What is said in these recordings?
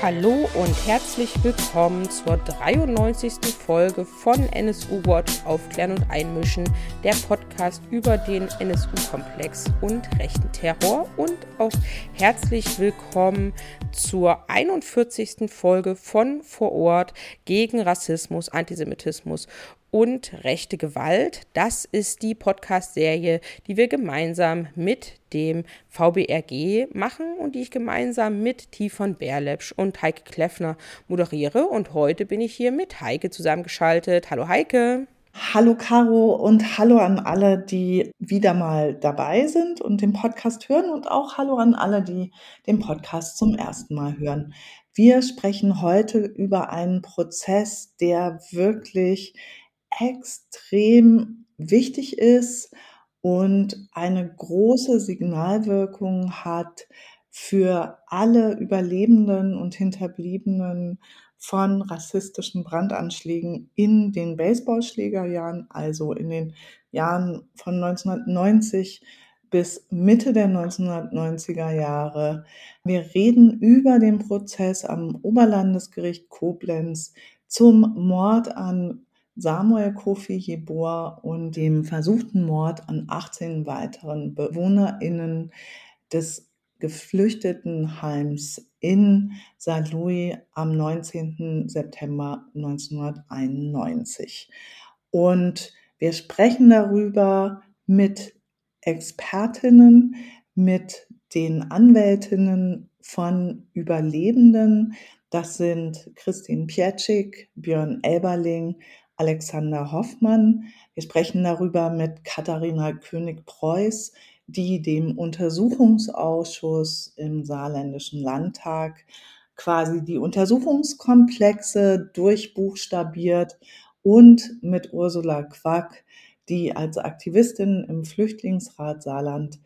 Hallo und herzlich willkommen zur 93. Folge von NSU Watch Aufklären und Einmischen, der Podcast über den NSU-Komplex und rechten Terror und auch herzlich willkommen zur 41. Folge von Vor Ort gegen Rassismus, Antisemitismus und rechte Gewalt. Das ist die Podcast-Serie, die wir gemeinsam mit dem VBRG machen und die ich gemeinsam mit Tifon Berlepsch und Heike Kleffner moderiere. Und heute bin ich hier mit Heike zusammengeschaltet. Hallo Heike. Hallo Caro und hallo an alle, die wieder mal dabei sind und den Podcast hören und auch hallo an alle, die den Podcast zum ersten Mal hören. Wir sprechen heute über einen Prozess, der wirklich extrem wichtig ist und eine große Signalwirkung hat für alle Überlebenden und Hinterbliebenen von rassistischen Brandanschlägen in den Baseballschlägerjahren, also in den Jahren von 1990 bis Mitte der 1990er Jahre. Wir reden über den Prozess am Oberlandesgericht Koblenz zum Mord an Samuel Kofi Jeboa und dem versuchten Mord an 18 weiteren BewohnerInnen des Geflüchtetenheims in Saarlouis am 19. September 1991. Und wir sprechen darüber mit Expertinnen, mit den Anwältinnen von Überlebenden. Das sind Christine Pietschik, Björn Elberling, Alexander Hoffmann. Wir sprechen darüber mit Katharina König-Preuß, die dem Untersuchungsausschuss im Saarländischen Landtag quasi die Untersuchungskomplexe durchbuchstabiert und mit Ursula Quack, die als Aktivistin im Flüchtlingsrat Saarland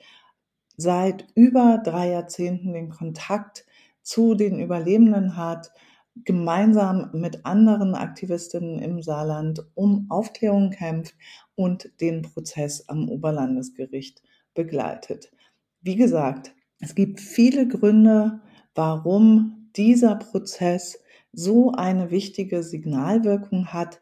seit über drei Jahrzehnten den Kontakt zu den Überlebenden hat gemeinsam mit anderen Aktivistinnen im Saarland um Aufklärung kämpft und den Prozess am Oberlandesgericht begleitet. Wie gesagt, es gibt viele Gründe, warum dieser Prozess so eine wichtige Signalwirkung hat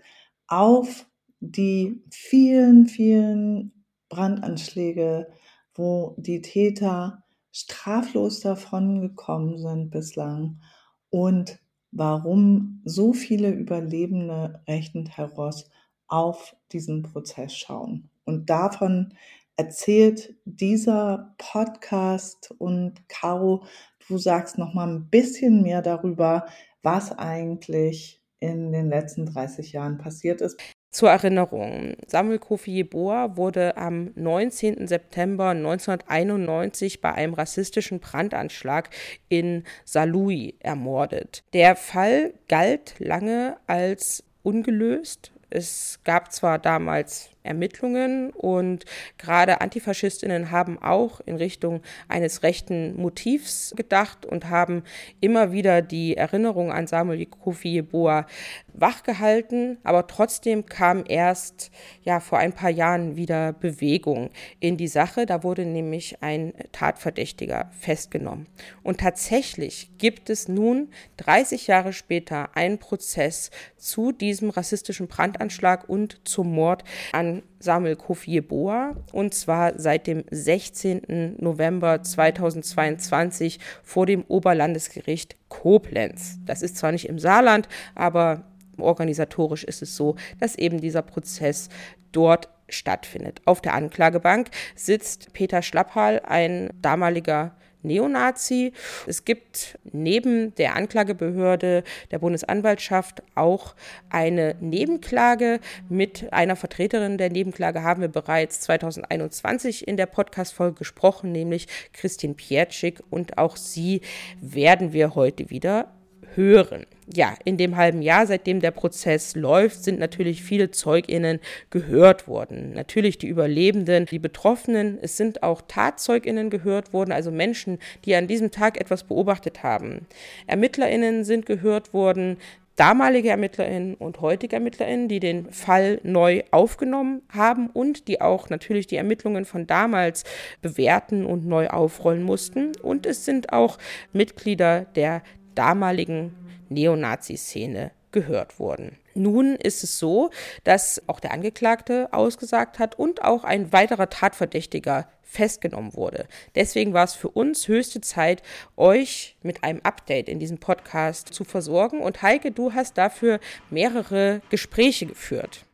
auf die vielen, vielen Brandanschläge, wo die Täter straflos davon gekommen sind bislang und warum so viele Überlebende rechten Terrors auf diesen Prozess schauen. Und davon erzählt dieser Podcast und Caro, du sagst noch mal ein bisschen mehr darüber, was eigentlich in den letzten 30 Jahren passiert ist. Zur Erinnerung, Samuel Kofi Jeboa wurde am 19. September 1991 bei einem rassistischen Brandanschlag in Saarlouis ermordet. Der Fall galt lange als ungelöst. Es gab zwar damals Ermittlungen und gerade Antifaschistinnen haben auch in Richtung eines rechten Motivs gedacht und haben immer wieder die Erinnerung an Samuel Kofi Jeboa wachgehalten, aber trotzdem kam erst ja vor ein paar Jahren wieder Bewegung in die Sache. Da wurde nämlich ein Tatverdächtiger festgenommen. Und tatsächlich gibt es nun 30 Jahre später einen Prozess zu diesem rassistischen Brandanschlag und zum Mord an Samuel Kofi Yeboah und zwar seit dem 16. November 2022 vor dem Oberlandesgericht Koblenz. Das ist zwar nicht im Saarland, aber organisatorisch ist es so, dass eben dieser Prozess dort stattfindet. Auf der Anklagebank sitzt Peter Schlapphal, ein damaliger Neonazi. Es gibt neben der Anklagebehörde der Bundesanwaltschaft auch eine Nebenklage. Mit einer Vertreterin der Nebenklage haben wir bereits 2021 in der Podcast-Folge gesprochen, nämlich Christine Pietschik. Und auch sie werden wir heute wieder hören. Ja, in dem halben Jahr, seitdem der Prozess läuft, sind natürlich viele Zeuginnen gehört worden. Natürlich die Überlebenden, die Betroffenen. Es sind auch Tatzeuginnen gehört worden, also Menschen, die an diesem Tag etwas beobachtet haben. Ermittlerinnen sind gehört worden, damalige Ermittlerinnen und heutige Ermittlerinnen, die den Fall neu aufgenommen haben und die auch natürlich die Ermittlungen von damals bewerten und neu aufrollen mussten. Und es sind auch Mitglieder der damaligen Neonazi-Szene gehört wurden. Nun ist es so, dass auch der Angeklagte ausgesagt hat und auch ein weiterer Tatverdächtiger festgenommen wurde. Deswegen war es für uns höchste Zeit, euch mit einem Update in diesem Podcast zu versorgen. Und Heike, du hast dafür mehrere Gespräche geführt.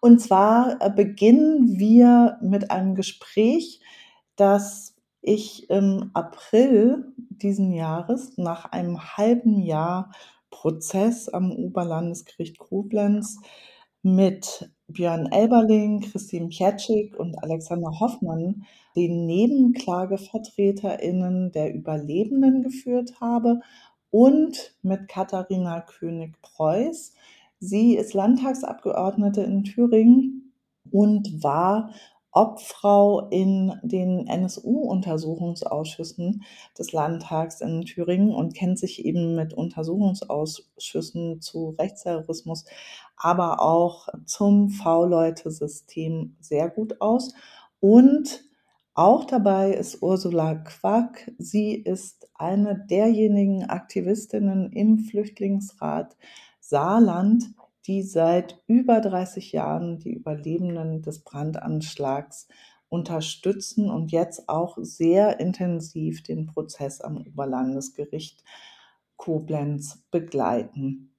Und zwar äh, beginnen wir mit einem Gespräch, das ich im April diesen Jahres nach einem halben Jahr Prozess am Oberlandesgericht Koblenz mit Björn Elberling, Christine Pietschik und Alexander Hoffmann, den NebenklagevertreterInnen der Überlebenden geführt habe und mit Katharina König-Preuß. Sie ist Landtagsabgeordnete in Thüringen und war Obfrau in den NSU-Untersuchungsausschüssen des Landtags in Thüringen und kennt sich eben mit Untersuchungsausschüssen zu Rechtsterrorismus, aber auch zum V-Leute-System sehr gut aus. Und auch dabei ist Ursula Quack. Sie ist eine derjenigen Aktivistinnen im Flüchtlingsrat Saarland, die seit über 30 Jahren die Überlebenden des Brandanschlags unterstützen und jetzt auch sehr intensiv den Prozess am Oberlandesgericht Koblenz begleiten.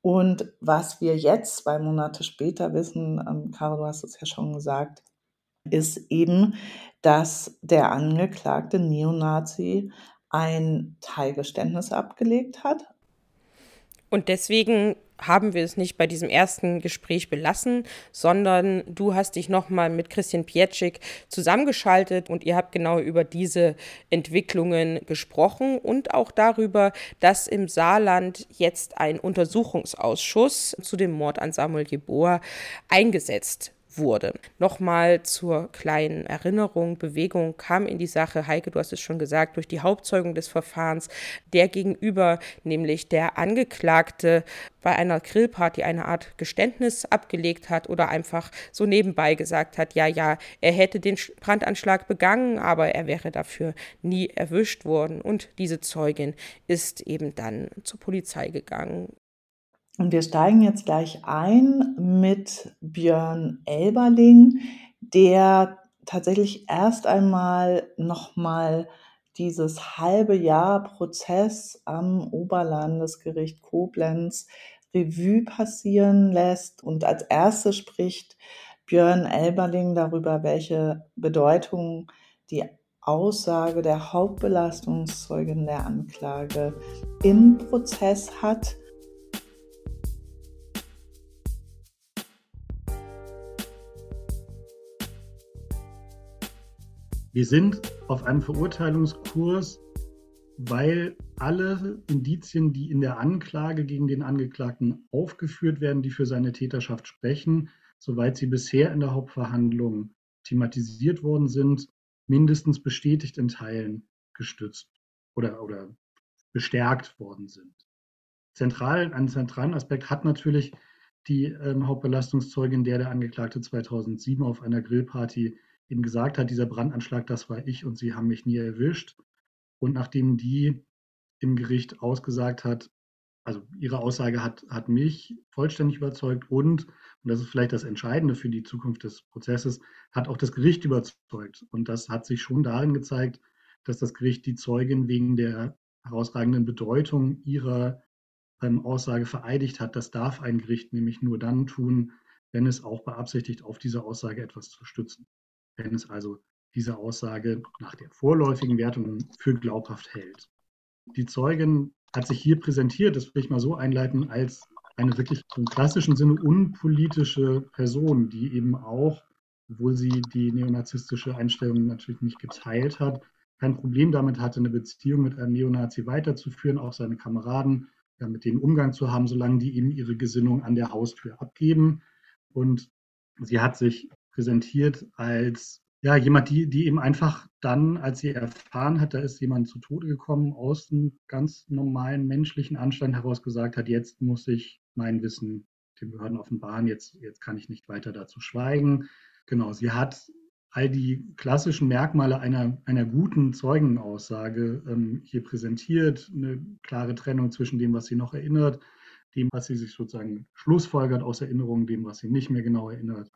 Und was wir jetzt zwei Monate später wissen, ähm, Caro, du hast es ja schon gesagt, ist eben, dass der angeklagte Neonazi ein Teilgeständnis abgelegt hat. Und deswegen haben wir es nicht bei diesem ersten Gespräch belassen, sondern du hast dich nochmal mit Christian Pietschik zusammengeschaltet und ihr habt genau über diese Entwicklungen gesprochen und auch darüber, dass im Saarland jetzt ein Untersuchungsausschuss zu dem Mord an Samuel Jeboa eingesetzt wurde. Nochmal zur kleinen Erinnerung, Bewegung kam in die Sache, Heike, du hast es schon gesagt, durch die Hauptzeugung des Verfahrens, der gegenüber, nämlich der Angeklagte, bei einer Grillparty eine Art Geständnis abgelegt hat oder einfach so nebenbei gesagt hat, ja, ja, er hätte den Brandanschlag begangen, aber er wäre dafür nie erwischt worden. Und diese Zeugin ist eben dann zur Polizei gegangen und wir steigen jetzt gleich ein mit Björn Elberling, der tatsächlich erst einmal nochmal dieses halbe Jahr Prozess am Oberlandesgericht Koblenz Revue passieren lässt. Und als erstes spricht Björn Elberling darüber, welche Bedeutung die Aussage der Hauptbelastungszeugin der Anklage im Prozess hat Wir sind auf einem Verurteilungskurs, weil alle Indizien, die in der Anklage gegen den Angeklagten aufgeführt werden, die für seine Täterschaft sprechen, soweit sie bisher in der Hauptverhandlung thematisiert worden sind, mindestens bestätigt in Teilen gestützt oder, oder bestärkt worden sind. Zentral, einen zentralen Aspekt hat natürlich die ähm, Hauptbelastungszeugin, der der Angeklagte 2007 auf einer Grillparty eben gesagt hat, dieser Brandanschlag, das war ich und sie haben mich nie erwischt. Und nachdem die im Gericht ausgesagt hat, also ihre Aussage hat, hat mich vollständig überzeugt und, und das ist vielleicht das Entscheidende für die Zukunft des Prozesses, hat auch das Gericht überzeugt. Und das hat sich schon darin gezeigt, dass das Gericht die Zeugin wegen der herausragenden Bedeutung ihrer ähm, Aussage vereidigt hat. Das darf ein Gericht nämlich nur dann tun, wenn es auch beabsichtigt, auf diese Aussage etwas zu stützen wenn es also diese Aussage nach der vorläufigen Wertung für glaubhaft hält. Die Zeugin hat sich hier präsentiert, das will ich mal so einleiten, als eine wirklich im klassischen Sinne unpolitische Person, die eben auch, obwohl sie die neonazistische Einstellung natürlich nicht geteilt hat, kein Problem damit hatte, eine Beziehung mit einem Neonazi weiterzuführen, auch seine Kameraden, ja, mit denen Umgang zu haben, solange die eben ihre Gesinnung an der Haustür abgeben. Und sie hat sich präsentiert als ja, jemand, die, die eben einfach dann, als sie erfahren hat, da ist jemand zu Tode gekommen, aus einem ganz normalen menschlichen Anstand heraus gesagt hat, jetzt muss ich mein Wissen den Behörden offenbaren, jetzt, jetzt kann ich nicht weiter dazu schweigen. Genau, sie hat all die klassischen Merkmale einer, einer guten Zeugenaussage ähm, hier präsentiert. Eine klare Trennung zwischen dem, was sie noch erinnert, dem, was sie sich sozusagen schlussfolgert aus Erinnerungen, dem, was sie nicht mehr genau erinnert.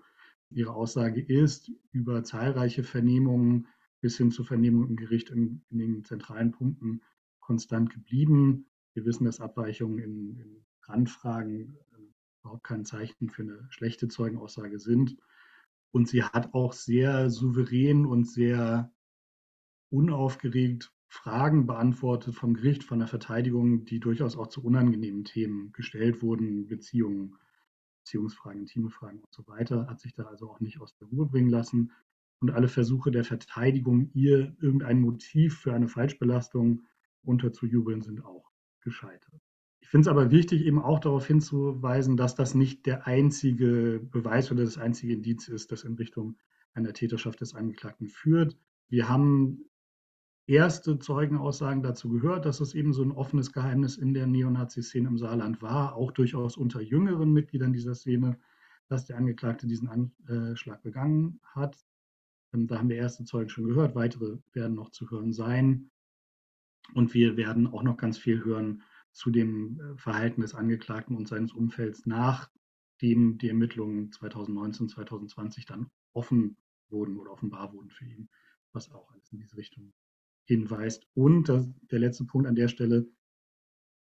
Ihre Aussage ist über zahlreiche Vernehmungen bis hin zu Vernehmungen im Gericht in, in den zentralen Punkten konstant geblieben. Wir wissen, dass Abweichungen in, in Randfragen äh, überhaupt kein Zeichen für eine schlechte Zeugenaussage sind. Und sie hat auch sehr souverän und sehr unaufgeregt Fragen beantwortet vom Gericht, von der Verteidigung, die durchaus auch zu unangenehmen Themen gestellt wurden, Beziehungen, Beziehungsfragen, intime Fragen und so weiter, hat sich da also auch nicht aus der Ruhe bringen lassen. Und alle Versuche der Verteidigung, ihr irgendein Motiv für eine Falschbelastung unterzujubeln, sind auch gescheitert. Ich finde es aber wichtig, eben auch darauf hinzuweisen, dass das nicht der einzige Beweis oder das einzige Indiz ist, das in Richtung einer Täterschaft des Angeklagten führt. Wir haben erste Zeugenaussagen dazu gehört, dass es eben so ein offenes Geheimnis in der Neonazi-Szene im Saarland war, auch durchaus unter jüngeren Mitgliedern dieser Szene, dass der Angeklagte diesen Anschlag begangen hat. Ähm, da haben wir erste Zeugen schon gehört, weitere werden noch zu hören sein. Und wir werden auch noch ganz viel hören zu dem äh, Verhalten des Angeklagten und seines Umfelds, nachdem die Ermittlungen 2019, 2020 dann offen wurden oder offenbar wurden für ihn, was auch alles in diese Richtung hinweist. Und das, der letzte Punkt an der Stelle,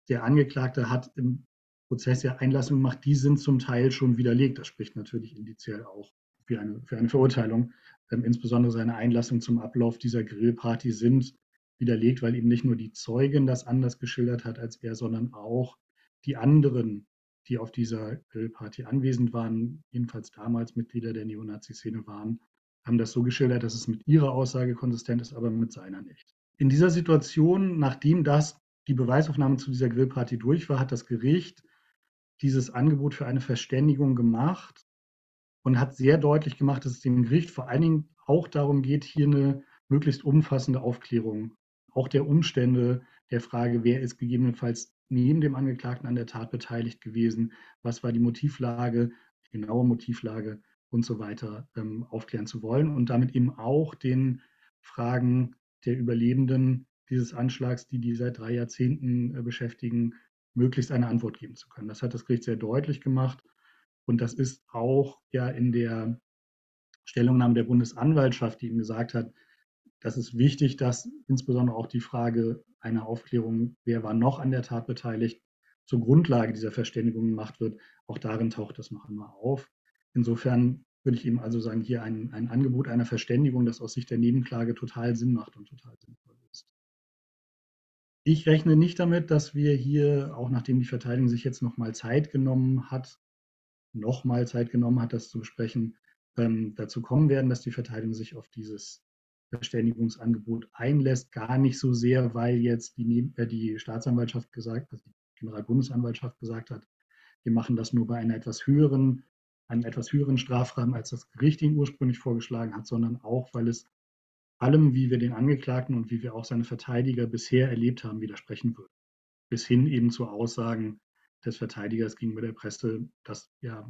der Angeklagte hat im Prozess ja Einlassungen gemacht, die sind zum Teil schon widerlegt. Das spricht natürlich indiziell auch für eine, für eine Verurteilung. Ähm, insbesondere seine Einlassungen zum Ablauf dieser Grillparty sind widerlegt, weil eben nicht nur die Zeugin das anders geschildert hat als er, sondern auch die anderen, die auf dieser Grillparty anwesend waren, jedenfalls damals Mitglieder der Neonazi-Szene waren, haben das so geschildert, dass es mit ihrer Aussage konsistent ist, aber mit seiner nicht. In dieser Situation, nachdem das die Beweisaufnahme zu dieser Grillparty durch war, hat das Gericht dieses Angebot für eine Verständigung gemacht und hat sehr deutlich gemacht, dass es dem Gericht vor allen Dingen auch darum geht, hier eine möglichst umfassende Aufklärung auch der Umstände der Frage, wer ist gegebenenfalls neben dem Angeklagten an der Tat beteiligt gewesen, was war die Motivlage, die genaue Motivlage und so weiter ähm, aufklären zu wollen und damit eben auch den Fragen der Überlebenden dieses Anschlags, die die seit drei Jahrzehnten äh, beschäftigen, möglichst eine Antwort geben zu können. Das hat das Gericht sehr deutlich gemacht und das ist auch ja in der Stellungnahme der Bundesanwaltschaft, die ihm gesagt hat, das ist wichtig, dass insbesondere auch die Frage einer Aufklärung, wer war noch an der Tat beteiligt, zur Grundlage dieser Verständigung gemacht wird. Auch darin taucht das noch einmal auf. Insofern würde ich eben also sagen, hier ein, ein Angebot einer Verständigung, das aus Sicht der Nebenklage total Sinn macht und total sinnvoll ist. Ich rechne nicht damit, dass wir hier, auch nachdem die Verteidigung sich jetzt nochmal Zeit genommen hat, nochmal Zeit genommen hat, das zu besprechen, ähm, dazu kommen werden, dass die Verteidigung sich auf dieses Verständigungsangebot einlässt, gar nicht so sehr, weil jetzt die, äh, die Staatsanwaltschaft gesagt, also die Generalbundesanwaltschaft gesagt hat, wir machen das nur bei einer etwas höheren, einem etwas höheren Strafrahmen, als das Gericht ihn ursprünglich vorgeschlagen hat, sondern auch, weil es allem, wie wir den Angeklagten und wie wir auch seine Verteidiger bisher erlebt haben, widersprechen würde. Bis hin eben zu Aussagen des Verteidigers gegenüber der Presse, dass ja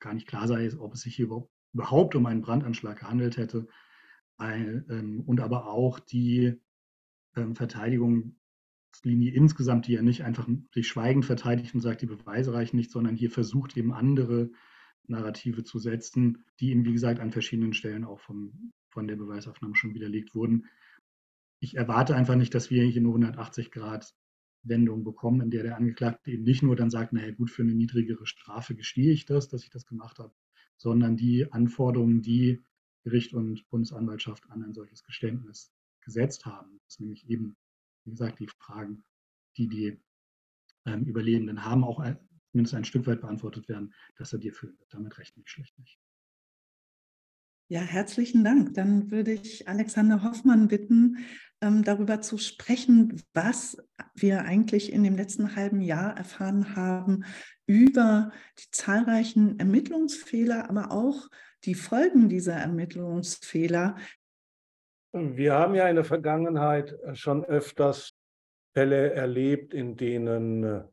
gar nicht klar sei, ob es sich hier überhaupt um einen Brandanschlag gehandelt hätte ähm, und aber auch die ähm, Verteidigungslinie insgesamt, die ja nicht einfach sich schweigend verteidigt und sagt, die Beweise reichen nicht, sondern hier versucht eben andere Narrative zu setzen, die eben, wie gesagt, an verschiedenen Stellen auch vom, von der Beweisaufnahme schon widerlegt wurden. Ich erwarte einfach nicht, dass wir hier eine 180 Grad Wendung bekommen, in der der Angeklagte eben nicht nur dann sagt, naja gut, für eine niedrigere Strafe gestehe ich das, dass ich das gemacht habe, sondern die Anforderungen, die Gericht und Bundesanwaltschaft an ein solches Geständnis gesetzt haben. Das nämlich eben, wie gesagt, die Fragen, die die ähm, Überlebenden haben, auch ein, zumindest ein Stück weit beantwortet werden, dass er dir füllen wird. Damit rechne ich schlecht nicht. Ja, herzlichen Dank. Dann würde ich Alexander Hoffmann bitten, ähm, darüber zu sprechen, was wir eigentlich in dem letzten halben Jahr erfahren haben über die zahlreichen Ermittlungsfehler, aber auch die Folgen dieser Ermittlungsfehler? Wir haben ja in der Vergangenheit schon öfters Fälle erlebt, in denen äh,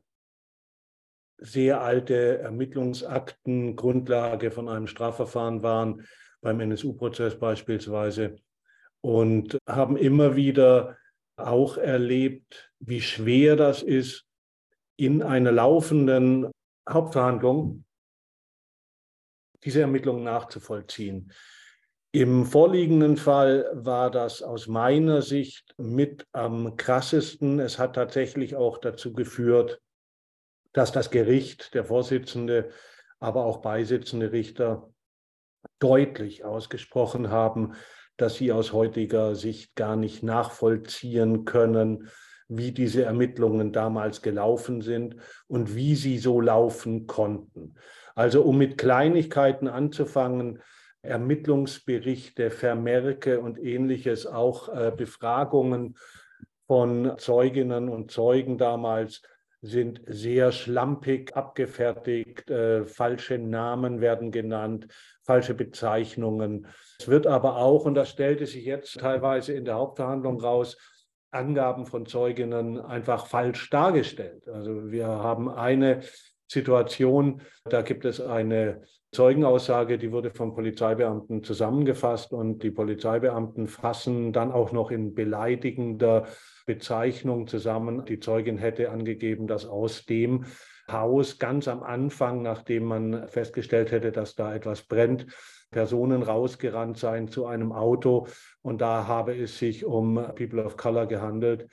sehr alte Ermittlungsakten Grundlage von einem Strafverfahren waren, beim NSU-Prozess beispielsweise, und haben immer wieder auch erlebt, wie schwer das ist, in einer laufenden Hauptverhandlung diese Ermittlungen nachzuvollziehen. Im vorliegenden Fall war das aus meiner Sicht mit am krassesten. Es hat tatsächlich auch dazu geführt, dass das Gericht, der Vorsitzende, aber auch beisitzende Richter deutlich ausgesprochen haben, dass sie aus heutiger Sicht gar nicht nachvollziehen können, wie diese Ermittlungen damals gelaufen sind und wie sie so laufen konnten. Also um mit Kleinigkeiten anzufangen, Ermittlungsberichte, Vermerke und ähnliches, auch äh, Befragungen von Zeuginnen und Zeugen damals sind sehr schlampig abgefertigt, äh, falsche Namen werden genannt, falsche Bezeichnungen. Es wird aber auch, und das stellte sich jetzt teilweise in der Hauptverhandlung raus, Angaben von Zeuginnen einfach falsch dargestellt. Also wir haben eine Situation, da gibt es eine Zeugenaussage, die wurde von Polizeibeamten zusammengefasst und die Polizeibeamten fassen dann auch noch in beleidigender Bezeichnung zusammen. Die Zeugin hätte angegeben, dass aus dem Haus ganz am Anfang, nachdem man festgestellt hätte, dass da etwas brennt, Personen rausgerannt seien zu einem Auto und da habe es sich um People of Color gehandelt,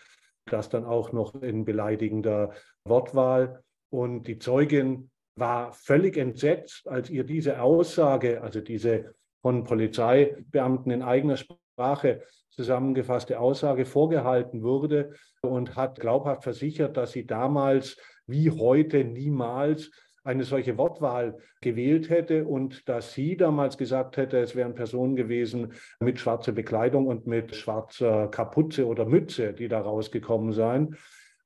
das dann auch noch in beleidigender Wortwahl. Und die Zeugin war völlig entsetzt, als ihr diese Aussage, also diese von Polizeibeamten in eigener Sprache zusammengefasste Aussage vorgehalten wurde und hat glaubhaft versichert, dass sie damals wie heute niemals eine solche Wortwahl gewählt hätte und dass sie damals gesagt hätte, es wären Personen gewesen mit schwarzer Bekleidung und mit schwarzer Kapuze oder Mütze, die da rausgekommen seien.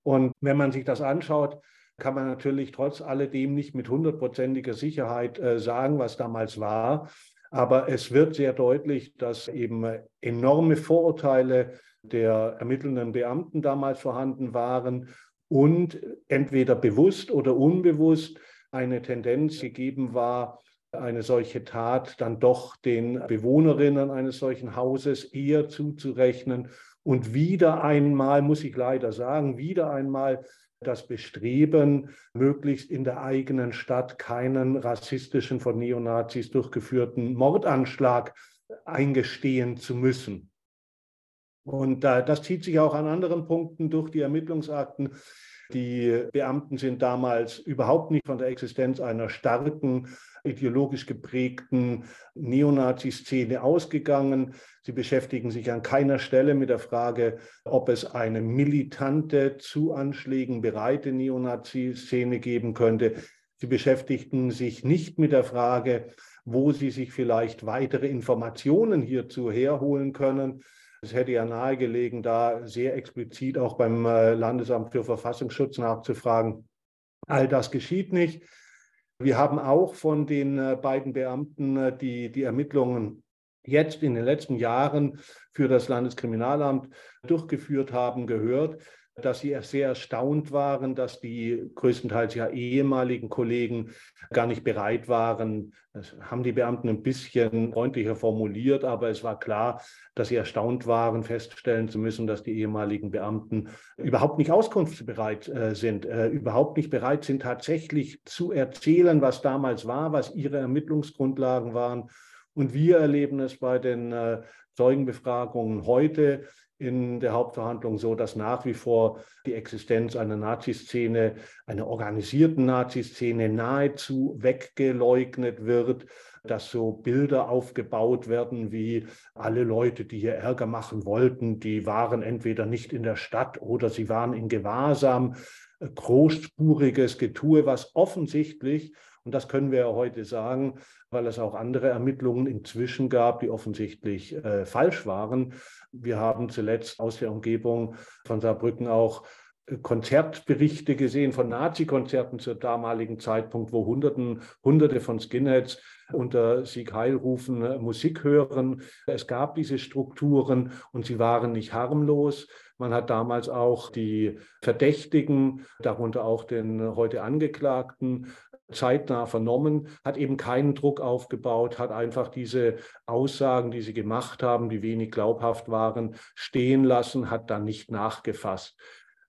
Und wenn man sich das anschaut, kann man natürlich trotz alledem nicht mit hundertprozentiger Sicherheit äh, sagen, was damals war. Aber es wird sehr deutlich, dass eben enorme Vorurteile der ermittelnden Beamten damals vorhanden waren und entweder bewusst oder unbewusst eine Tendenz gegeben war, eine solche Tat dann doch den Bewohnerinnen eines solchen Hauses eher zuzurechnen. Und wieder einmal, muss ich leider sagen, wieder einmal das Bestreben, möglichst in der eigenen Stadt keinen rassistischen, von Neonazis durchgeführten Mordanschlag eingestehen zu müssen. Und äh, das zieht sich auch an anderen Punkten durch die Ermittlungsakten. Die Beamten sind damals überhaupt nicht von der Existenz einer starken, ideologisch geprägten Neonazi-Szene ausgegangen. Sie beschäftigen sich an keiner Stelle mit der Frage, ob es eine militante, zu Anschlägen bereite Neonazi-Szene geben könnte. Sie beschäftigten sich nicht mit der Frage, wo sie sich vielleicht weitere Informationen hierzu herholen können. Es hätte ja nahegelegen, da sehr explizit auch beim äh, Landesamt für Verfassungsschutz nachzufragen. All das geschieht nicht. Wir haben auch von den äh, beiden Beamten, äh, die die Ermittlungen jetzt in den letzten Jahren für das Landeskriminalamt durchgeführt haben, gehört, dass sie sehr erstaunt waren, dass die größtenteils ja ehemaligen Kollegen gar nicht bereit waren. Das haben die Beamten ein bisschen freundlicher formuliert, aber es war klar, dass sie erstaunt waren, feststellen zu müssen, dass die ehemaligen Beamten überhaupt nicht auskunftsbereit äh, sind, äh, überhaupt nicht bereit sind, tatsächlich zu erzählen, was damals war, was ihre Ermittlungsgrundlagen waren. Und wir erleben es bei den äh, Zeugenbefragungen heute in der Hauptverhandlung so, dass nach wie vor die Existenz einer Naziszene, einer organisierten Naziszene nahezu weggeleugnet wird, dass so Bilder aufgebaut werden wie alle Leute, die hier Ärger machen wollten, die waren entweder nicht in der Stadt oder sie waren in Gewahrsam. Großspuriges Getue, was offensichtlich und das können wir ja heute sagen, weil es auch andere Ermittlungen inzwischen gab, die offensichtlich äh, falsch waren. Wir haben zuletzt aus der Umgebung von Saarbrücken auch äh, Konzertberichte gesehen von Nazi-Konzerten zu damaligen Zeitpunkt, wo Hunderten, Hunderte von Skinheads unter Sieg Heil rufen äh, Musik hören. Es gab diese Strukturen und sie waren nicht harmlos. Man hat damals auch die Verdächtigen, darunter auch den heute Angeklagten, zeitnah vernommen, hat eben keinen Druck aufgebaut, hat einfach diese Aussagen, die sie gemacht haben, die wenig glaubhaft waren, stehen lassen, hat dann nicht nachgefasst.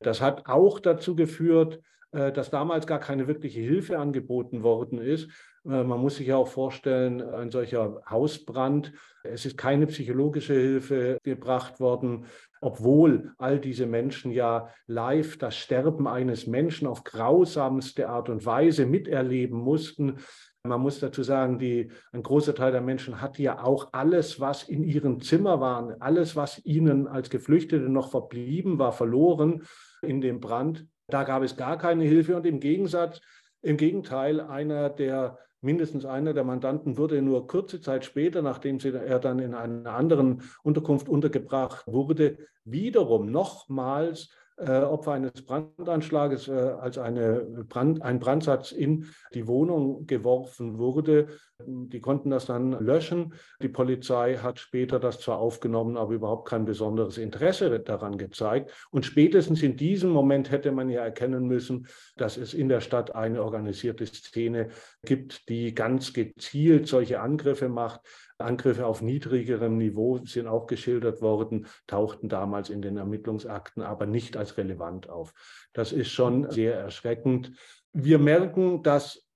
Das hat auch dazu geführt, äh, dass damals gar keine wirkliche Hilfe angeboten worden ist. Äh, man muss sich ja auch vorstellen, ein solcher Hausbrand, es ist keine psychologische Hilfe gebracht worden, obwohl all diese Menschen ja live das Sterben eines Menschen auf grausamste Art und Weise miterleben mussten. Man muss dazu sagen, die, ein großer Teil der Menschen hat ja auch alles, was in ihrem Zimmer war, alles, was ihnen als Geflüchtete noch verblieben war, verloren in dem Brand. Da gab es gar keine Hilfe und im Gegensatz, im Gegenteil, einer der mindestens einer der Mandanten wurde nur kurze Zeit später, nachdem er dann in einer anderen Unterkunft untergebracht wurde, wiederum nochmals Opfer eines Brandanschlages, äh, als eine Brand, ein Brandsatz in die Wohnung geworfen wurde. Die konnten das dann löschen. Die Polizei hat später das zwar aufgenommen, aber überhaupt kein besonderes Interesse daran gezeigt. Und spätestens in diesem Moment hätte man ja erkennen müssen, dass es in der Stadt eine organisierte Szene gibt, die ganz gezielt solche Angriffe macht. Angriffe auf niedrigerem Niveau sind auch geschildert worden, tauchten damals in den Ermittlungsakten aber nicht als relevant auf. Das ist schon sehr erschreckend. Wir merken, dass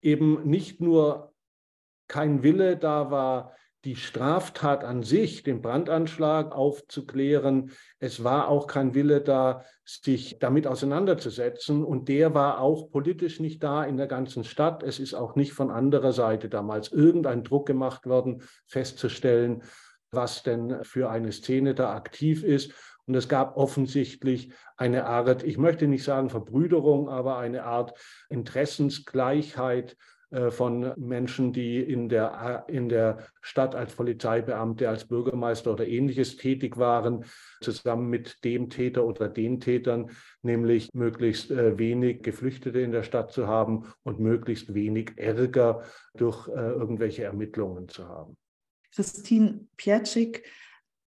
eben nicht nur kein Wille da war, die Straftat an sich, den Brandanschlag aufzuklären. Es war auch kein Wille da, sich damit auseinanderzusetzen. Und der war auch politisch nicht da in der ganzen Stadt. Es ist auch nicht von anderer Seite damals irgendein Druck gemacht worden, festzustellen, was denn für eine Szene da aktiv ist. Und es gab offensichtlich eine Art, ich möchte nicht sagen Verbrüderung, aber eine Art Interessensgleichheit von Menschen, die in der, in der Stadt als Polizeibeamte, als Bürgermeister oder ähnliches tätig waren, zusammen mit dem Täter oder den Tätern, nämlich möglichst äh, wenig Geflüchtete in der Stadt zu haben und möglichst wenig Ärger durch äh, irgendwelche Ermittlungen zu haben. Christine Pietschik,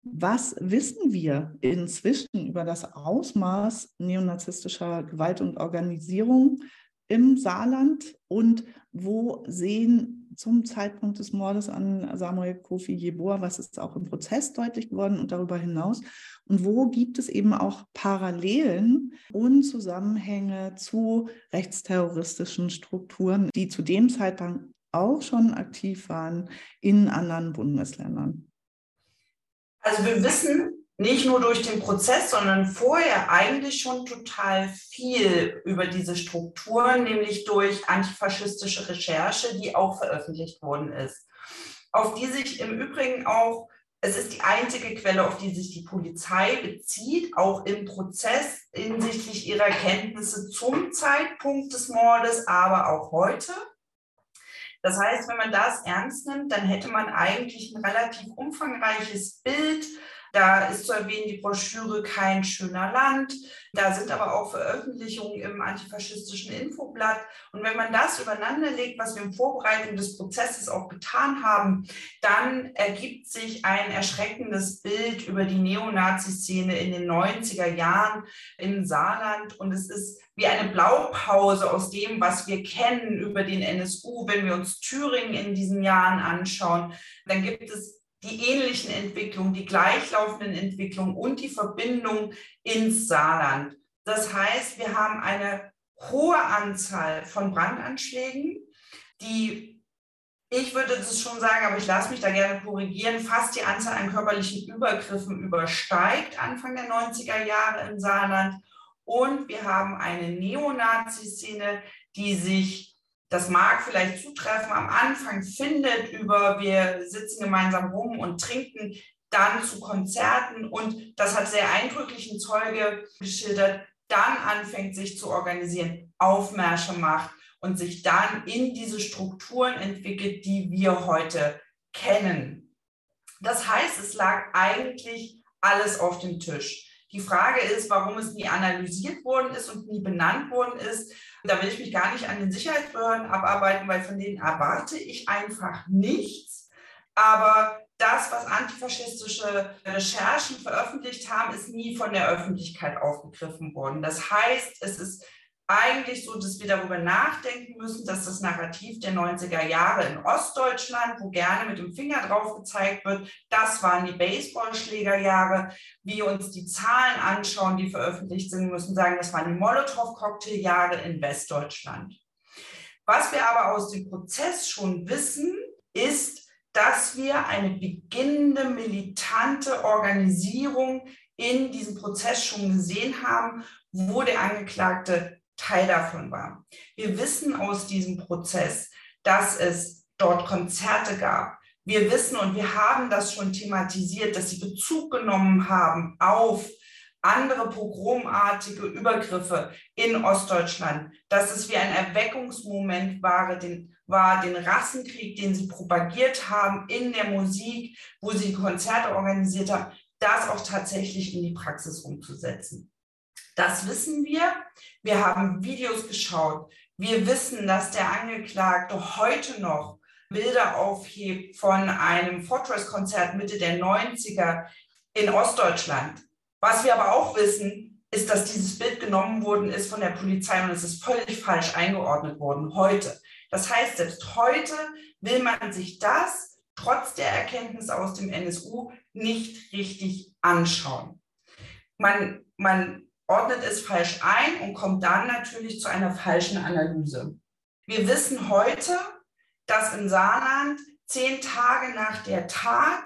was wissen wir inzwischen über das Ausmaß neonazistischer Gewalt und Organisierung im Saarland und wo sehen zum Zeitpunkt des Mordes an Samuel Kofi Jeboa, was ist auch im Prozess deutlich geworden und darüber hinaus, und wo gibt es eben auch Parallelen und Zusammenhänge zu rechtsterroristischen Strukturen, die zu dem Zeitpunkt auch schon aktiv waren in anderen Bundesländern? Also wir wissen, nicht nur durch den Prozess, sondern vorher eigentlich schon total viel über diese Strukturen, nämlich durch antifaschistische Recherche, die auch veröffentlicht worden ist. Auf die sich im Übrigen auch, es ist die einzige Quelle, auf die sich die Polizei bezieht, auch im Prozess hinsichtlich ihrer Kenntnisse zum Zeitpunkt des Mordes, aber auch heute. Das heißt, wenn man das ernst nimmt, dann hätte man eigentlich ein relativ umfangreiches Bild da ist zu erwähnen die Broschüre Kein schöner Land. Da sind aber auch Veröffentlichungen im antifaschistischen Infoblatt. Und wenn man das übereinander legt, was wir in Vorbereitung des Prozesses auch getan haben, dann ergibt sich ein erschreckendes Bild über die Neonazi-Szene in den 90er Jahren im Saarland. Und es ist wie eine Blaupause aus dem, was wir kennen über den NSU. Wenn wir uns Thüringen in diesen Jahren anschauen, dann gibt es die ähnlichen Entwicklungen, die gleichlaufenden Entwicklungen und die Verbindung ins Saarland. Das heißt, wir haben eine hohe Anzahl von Brandanschlägen, die, ich würde das schon sagen, aber ich lasse mich da gerne korrigieren, fast die Anzahl an körperlichen Übergriffen übersteigt Anfang der 90er Jahre im Saarland. Und wir haben eine Neonazi-Szene, die sich das mag vielleicht zutreffen, am Anfang findet über wir sitzen gemeinsam rum und trinken, dann zu Konzerten und das hat sehr eindrücklichen Zeuge geschildert, dann anfängt sich zu organisieren, Aufmärsche macht und sich dann in diese Strukturen entwickelt, die wir heute kennen. Das heißt, es lag eigentlich alles auf dem Tisch. Die Frage ist, warum es nie analysiert worden ist und nie benannt worden ist. Da will ich mich gar nicht an den Sicherheitsbehörden abarbeiten, weil von denen erwarte ich einfach nichts. Aber das, was antifaschistische Recherchen veröffentlicht haben, ist nie von der Öffentlichkeit aufgegriffen worden. Das heißt, es ist eigentlich so, dass wir darüber nachdenken müssen, dass das Narrativ der 90er Jahre in Ostdeutschland, wo gerne mit dem Finger drauf gezeigt wird, das waren die Baseballschlägerjahre. Wir uns die Zahlen anschauen, die veröffentlicht sind, müssen sagen, das waren die Molotow-Cocktailjahre in Westdeutschland. Was wir aber aus dem Prozess schon wissen, ist, dass wir eine beginnende militante Organisierung in diesem Prozess schon gesehen haben, wo der Angeklagte Teil davon war. Wir wissen aus diesem Prozess, dass es dort Konzerte gab. Wir wissen und wir haben das schon thematisiert, dass sie Bezug genommen haben auf andere pogromartige Übergriffe in Ostdeutschland, dass es wie ein Erweckungsmoment war den, war, den Rassenkrieg, den sie propagiert haben in der Musik, wo sie Konzerte organisiert haben, das auch tatsächlich in die Praxis umzusetzen. Das wissen wir. Wir haben Videos geschaut. Wir wissen, dass der Angeklagte heute noch Bilder aufhebt von einem Fortress-Konzert Mitte der 90er in Ostdeutschland. Was wir aber auch wissen, ist, dass dieses Bild genommen worden ist von der Polizei und es ist völlig falsch eingeordnet worden heute. Das heißt, selbst heute will man sich das trotz der Erkenntnis aus dem NSU nicht richtig anschauen. Man, man ordnet es falsch ein und kommt dann natürlich zu einer falschen Analyse. Wir wissen heute, dass in Saarland zehn Tage nach der Tat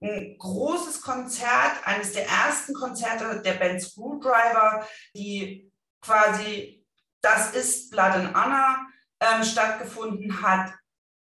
ein großes Konzert, eines der ersten Konzerte der Band Screwdriver, die quasi Das ist Blood and Anna ähm, stattgefunden hat,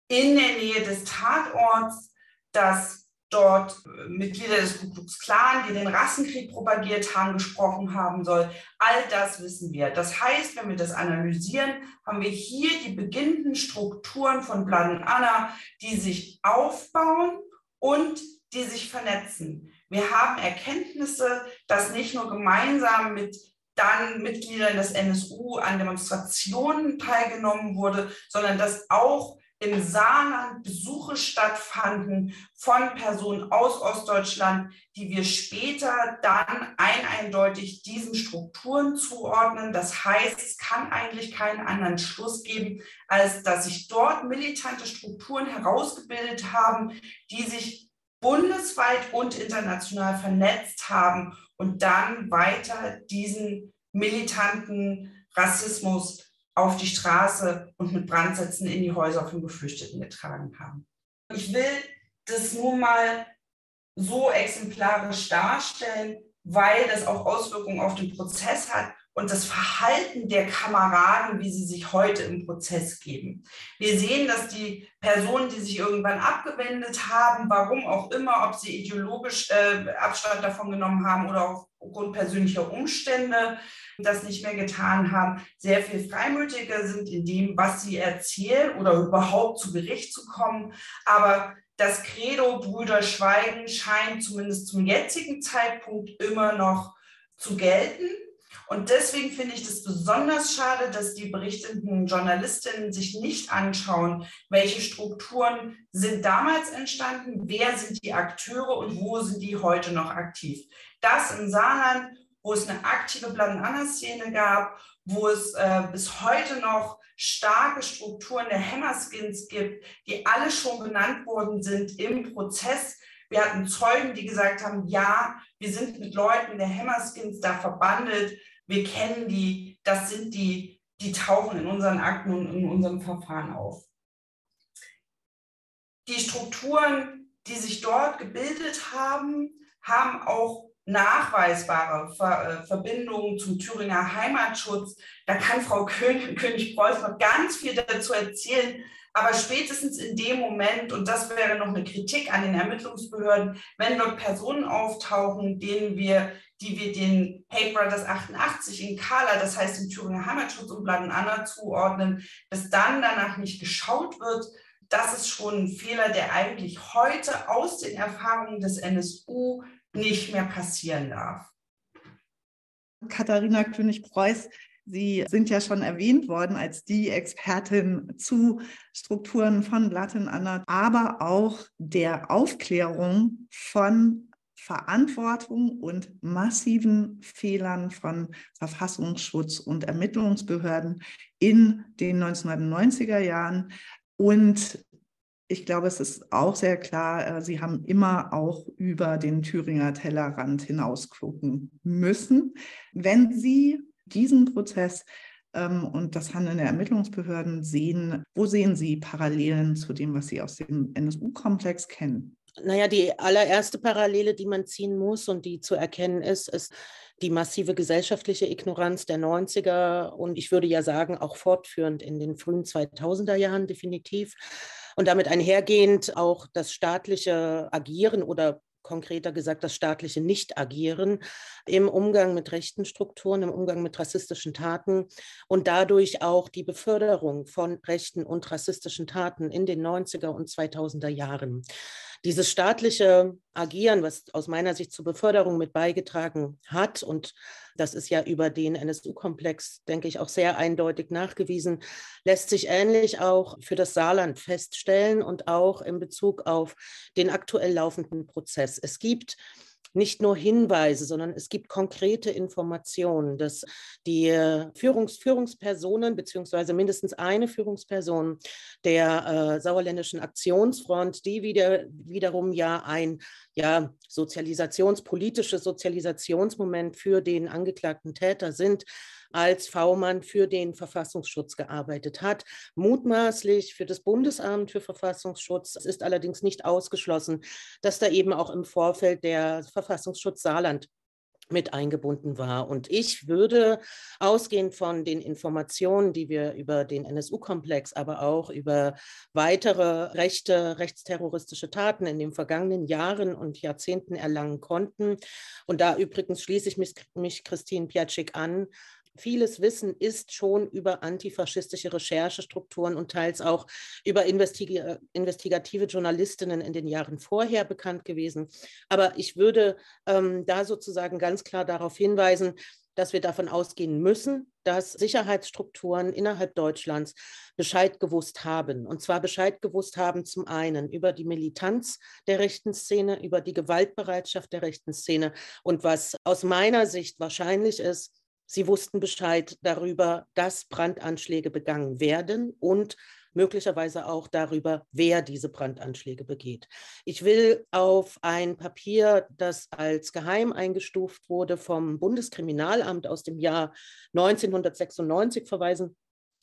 in der Nähe des Tatorts, das dort äh, Mitglieder des Ku Klux Klan, die den Rassenkrieg propagiert haben, gesprochen haben soll. All das wissen wir. Das heißt, wenn wir das analysieren, haben wir hier die beginnenden Strukturen von Blood Anna, die sich aufbauen und die sich vernetzen. Wir haben Erkenntnisse, dass nicht nur gemeinsam mit dann Mitgliedern des NSU an Demonstrationen teilgenommen wurde, sondern dass auch im Saarland Besuche stattfanden von Personen aus Ostdeutschland, die wir später dann ein eindeutig diesen Strukturen zuordnen. Das heißt, es kann eigentlich keinen anderen Schluss geben, als dass sich dort militante Strukturen herausgebildet haben, die sich bundesweit und international vernetzt haben und dann weiter diesen militanten Rassismus auf die Straße und mit Brandsätzen in die Häuser von Geflüchteten getragen haben. Ich will das nur mal so exemplarisch darstellen, weil das auch Auswirkungen auf den Prozess hat und das Verhalten der Kameraden, wie sie sich heute im Prozess geben. Wir sehen, dass die Personen, die sich irgendwann abgewendet haben, warum auch immer, ob sie ideologisch äh, Abstand davon genommen haben oder aufgrund persönlicher Umstände, das nicht mehr getan haben, sehr viel freimütiger sind in dem, was sie erzählen oder überhaupt zu Gericht zu kommen. Aber das Credo Brüder schweigen scheint zumindest zum jetzigen Zeitpunkt immer noch zu gelten. Und deswegen finde ich das besonders schade, dass die berichtenden Journalistinnen sich nicht anschauen, welche Strukturen sind damals entstanden, wer sind die Akteure und wo sind die heute noch aktiv. Das im Saarland, wo es eine aktive Blatt-Anna-Szene gab, wo es äh, bis heute noch starke Strukturen der Hammerskins gibt, die alle schon benannt worden sind im Prozess. Wir hatten Zeugen, die gesagt haben, ja, wir sind mit Leuten der Hammerskins da verbandelt wir kennen die, das sind die, die tauchen in unseren Akten und in unserem Verfahren auf. Die Strukturen, die sich dort gebildet haben, haben auch nachweisbare Ver äh, Verbindungen zum Thüringer Heimatschutz. Da kann Frau König, König-Preuß noch ganz viel dazu erzählen. Aber spätestens in dem Moment, und das wäre noch eine Kritik an den Ermittlungsbehörden, wenn dort Personen auftauchen, denen wir die wir den Hate Brothers 88 in Kala, das heißt im Thüringer Heimatschutz und Bladen Anna zuordnen, dass dann danach nicht geschaut wird, das ist schon ein Fehler, der eigentlich heute aus den Erfahrungen des NSU nicht mehr passieren darf. Katharina König-Preuß, Sie sind ja schon erwähnt worden als die Expertin zu Strukturen von Blatten Anna, aber auch der Aufklärung von Verantwortung und massiven Fehlern von Verfassungsschutz und Ermittlungsbehörden in den 1990er Jahren. Und ich glaube, es ist auch sehr klar, äh, Sie haben immer auch über den Thüringer Tellerrand hinaus gucken müssen. Wenn Sie diesen Prozess ähm, und das Handeln der Ermittlungsbehörden sehen, wo sehen Sie Parallelen zu dem, was Sie aus dem NSU-Komplex kennen? Naja, die allererste Parallele, die man ziehen muss und die zu erkennen ist, ist die massive gesellschaftliche Ignoranz der 90er und ich würde ja sagen, auch fortführend in den frühen 2000er Jahren definitiv. Und damit einhergehend auch das staatliche Agieren oder konkreter gesagt das staatliche Nicht-Agieren im Umgang mit rechten Strukturen, im Umgang mit rassistischen Taten und dadurch auch die Beförderung von rechten und rassistischen Taten in den 90er und 2000er Jahren. Dieses staatliche Agieren, was aus meiner Sicht zur Beförderung mit beigetragen hat, und das ist ja über den NSU-Komplex, denke ich, auch sehr eindeutig nachgewiesen, lässt sich ähnlich auch für das Saarland feststellen und auch in Bezug auf den aktuell laufenden Prozess. Es gibt nicht nur Hinweise, sondern es gibt konkrete Informationen, dass die äh, Führungs Führungspersonen beziehungsweise mindestens eine Führungsperson der äh, Sauerländischen Aktionsfront, die wieder, wiederum ja ein ja, sozialisationspolitisches Sozialisationsmoment für den angeklagten Täter sind, als V-Mann für den Verfassungsschutz gearbeitet hat, mutmaßlich für das Bundesamt für Verfassungsschutz. Es ist allerdings nicht ausgeschlossen, dass da eben auch im Vorfeld der Verfassungsschutz Saarland mit eingebunden war. Und ich würde ausgehend von den Informationen, die wir über den NSU-Komplex, aber auch über weitere rechte, rechtsterroristische Taten in den vergangenen Jahren und Jahrzehnten erlangen konnten. Und da übrigens schließe ich mich, mich Christine Piaczek an, vieles Wissen ist schon über antifaschistische Recherchestrukturen und teils auch über investig investigative Journalistinnen in den Jahren vorher bekannt gewesen. Aber ich würde ähm, da sozusagen ganz klar darauf hinweisen, dass wir davon ausgehen müssen, dass Sicherheitsstrukturen innerhalb Deutschlands Bescheid gewusst haben. Und zwar Bescheid gewusst haben zum einen über die Militanz der rechten Szene, über die Gewaltbereitschaft der rechten Szene und was aus meiner Sicht wahrscheinlich ist, Sie wussten Bescheid darüber, dass Brandanschläge begangen werden und möglicherweise auch darüber, wer diese Brandanschläge begeht. Ich will auf ein Papier, das als geheim eingestuft wurde vom Bundeskriminalamt aus dem Jahr 1996 verweisen.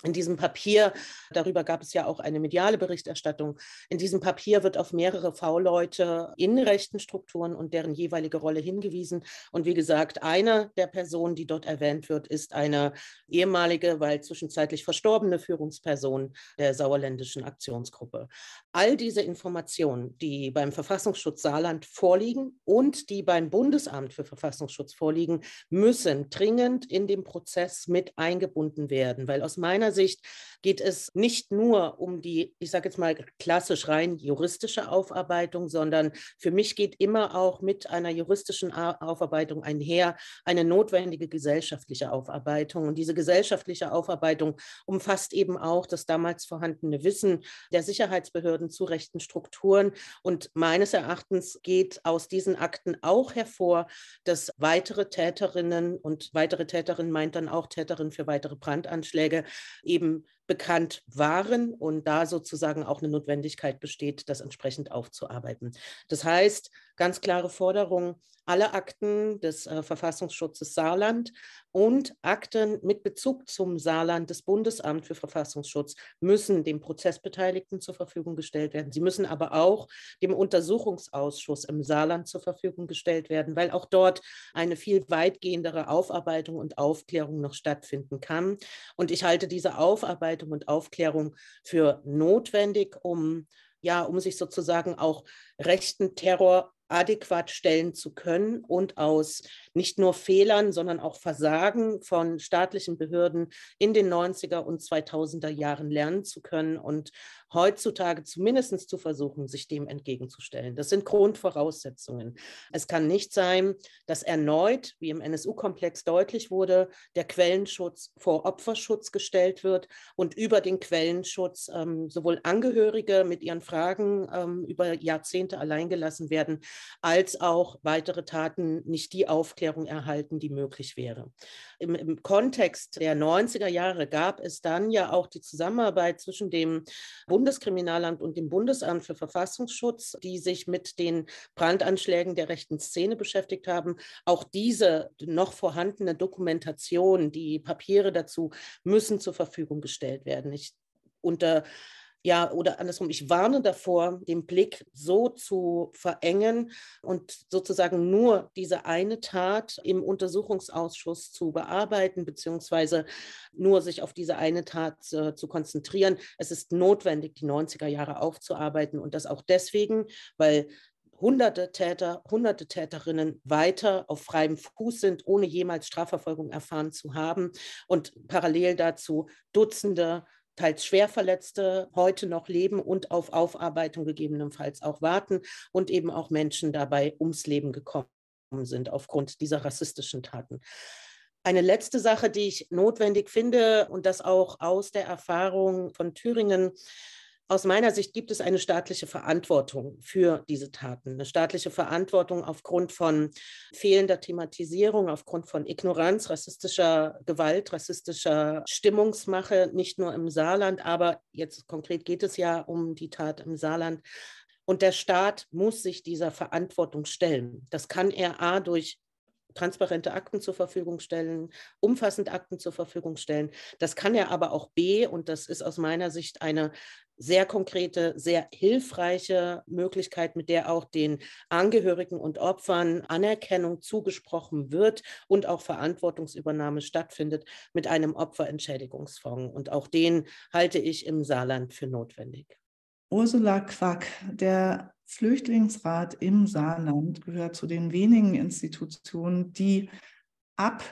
In diesem Papier, darüber gab es ja auch eine mediale Berichterstattung, in diesem Papier wird auf mehrere V-Leute in rechten Strukturen und deren jeweilige Rolle hingewiesen. Und wie gesagt, eine der Personen, die dort erwähnt wird, ist eine ehemalige, weil zwischenzeitlich verstorbene Führungsperson der sauerländischen Aktionsgruppe. All diese Informationen, die beim Verfassungsschutz Saarland vorliegen und die beim Bundesamt für Verfassungsschutz vorliegen, müssen dringend in den Prozess mit eingebunden werden, weil aus meiner Sicht geht es nicht nur um die, ich sage jetzt mal klassisch rein juristische Aufarbeitung, sondern für mich geht immer auch mit einer juristischen Aufarbeitung einher eine notwendige gesellschaftliche Aufarbeitung. Und diese gesellschaftliche Aufarbeitung umfasst eben auch das damals vorhandene Wissen der Sicherheitsbehörden zu rechten Strukturen. Und meines Erachtens geht aus diesen Akten auch hervor, dass weitere Täterinnen und weitere Täterinnen meint dann auch Täterinnen für weitere Brandanschläge eben bekannt waren und da sozusagen auch eine Notwendigkeit besteht, das entsprechend aufzuarbeiten. Das heißt, ganz klare Forderung, alle Akten des äh, Verfassungsschutzes Saarland und Akten mit Bezug zum Saarland des Bundesamt für Verfassungsschutz müssen dem Prozessbeteiligten zur Verfügung gestellt werden. Sie müssen aber auch dem Untersuchungsausschuss im Saarland zur Verfügung gestellt werden, weil auch dort eine viel weitgehendere Aufarbeitung und Aufklärung noch stattfinden kann. Und ich halte diese Aufarbeitung und Aufklärung für notwendig, um ja, um sich sozusagen auch rechten Terror adäquat stellen zu können und aus nicht nur Fehlern, sondern auch Versagen von staatlichen Behörden in den 90er und 2000er Jahren lernen zu können und heutzutage zumindest zu versuchen, sich dem entgegenzustellen. Das sind Grundvoraussetzungen. Es kann nicht sein, dass erneut, wie im NSU-Komplex deutlich wurde, der Quellenschutz vor Opferschutz gestellt wird und über den Quellenschutz ähm, sowohl Angehörige mit ihren Fragen ähm, über Jahrzehnte allein gelassen werden, als auch weitere Taten nicht die Aufklärung erhalten, die möglich wäre. Im, Im, Kontext der 90er Jahre gab es dann ja auch die Zusammenarbeit zwischen dem Bundeskriminalamt und dem Bundesamt für Verfassungsschutz, die sich mit den Brandanschlägen der rechten Szene beschäftigt haben. Auch diese noch vorhandene Dokumentation, die Papiere dazu müssen zur Verfügung gestellt werden. Ich unter ja, oder andersrum, ich warne davor, den Blick so zu verengen und sozusagen nur diese eine Tat im Untersuchungsausschuss zu bearbeiten, beziehungsweise nur sich auf diese eine Tat äh, zu konzentrieren. Es ist notwendig, die 90er Jahre aufzuarbeiten und das auch deswegen, weil hunderte Täter, hunderte Täterinnen weiter auf freiem Fuß sind, ohne jemals Strafverfolgung erfahren zu haben und parallel dazu Dutzende teils Schwerverletzte heute noch leben und auf Aufarbeitung gegebenenfalls auch warten und eben auch Menschen dabei ums Leben gekommen sind aufgrund dieser rassistischen Taten. Eine letzte Sache, die ich notwendig finde und das auch aus der Erfahrung von Thüringen aus meiner Sicht gibt es eine staatliche Verantwortung für diese Taten, eine staatliche Verantwortung aufgrund von fehlender Thematisierung, aufgrund von Ignoranz, rassistischer Gewalt, rassistischer Stimmungsmache, nicht nur im Saarland, aber jetzt konkret geht es ja um die Tat im Saarland. Und der Staat muss sich dieser Verantwortung stellen. Das kann er A durch transparente Akten zur Verfügung stellen, umfassend Akten zur Verfügung stellen. Das kann er aber auch B, und das ist aus meiner Sicht eine sehr konkrete, sehr hilfreiche Möglichkeit, mit der auch den Angehörigen und Opfern Anerkennung zugesprochen wird und auch Verantwortungsübernahme stattfindet mit einem Opferentschädigungsfonds. Und auch den halte ich im Saarland für notwendig. Ursula Quack, der Flüchtlingsrat im Saarland gehört zu den wenigen Institutionen, die ab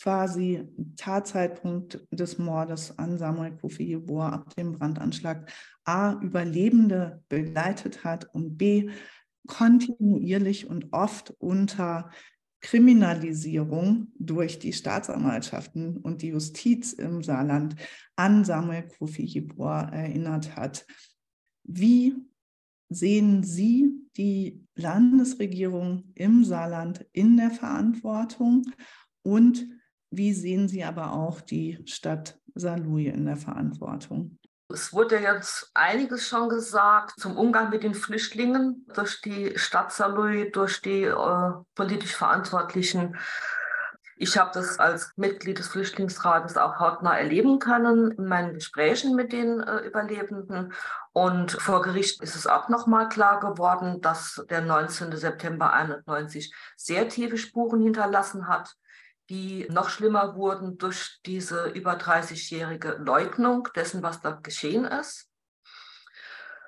quasi Tatzeitpunkt des Mordes an Samuel Kofi Jeboa, ab dem Brandanschlag, A, Überlebende begleitet hat und B, kontinuierlich und oft unter Kriminalisierung durch die Staatsanwaltschaften und die Justiz im Saarland an Samuel Kofi Jeboa erinnert hat. Wie sehen Sie die Landesregierung im Saarland in der Verantwortung und wie sehen Sie aber auch die Stadt Saarlouis in der Verantwortung? Es wurde jetzt einiges schon gesagt zum Umgang mit den Flüchtlingen durch die Stadt Saarlouis, durch die äh, politisch Verantwortlichen. Ich habe das als Mitglied des Flüchtlingsrates auch hautnah erleben können in meinen Gesprächen mit den äh, Überlebenden. Und vor Gericht ist es auch nochmal klar geworden, dass der 19. September 91 sehr tiefe Spuren hinterlassen hat die noch schlimmer wurden durch diese über 30-jährige Leugnung dessen, was da geschehen ist.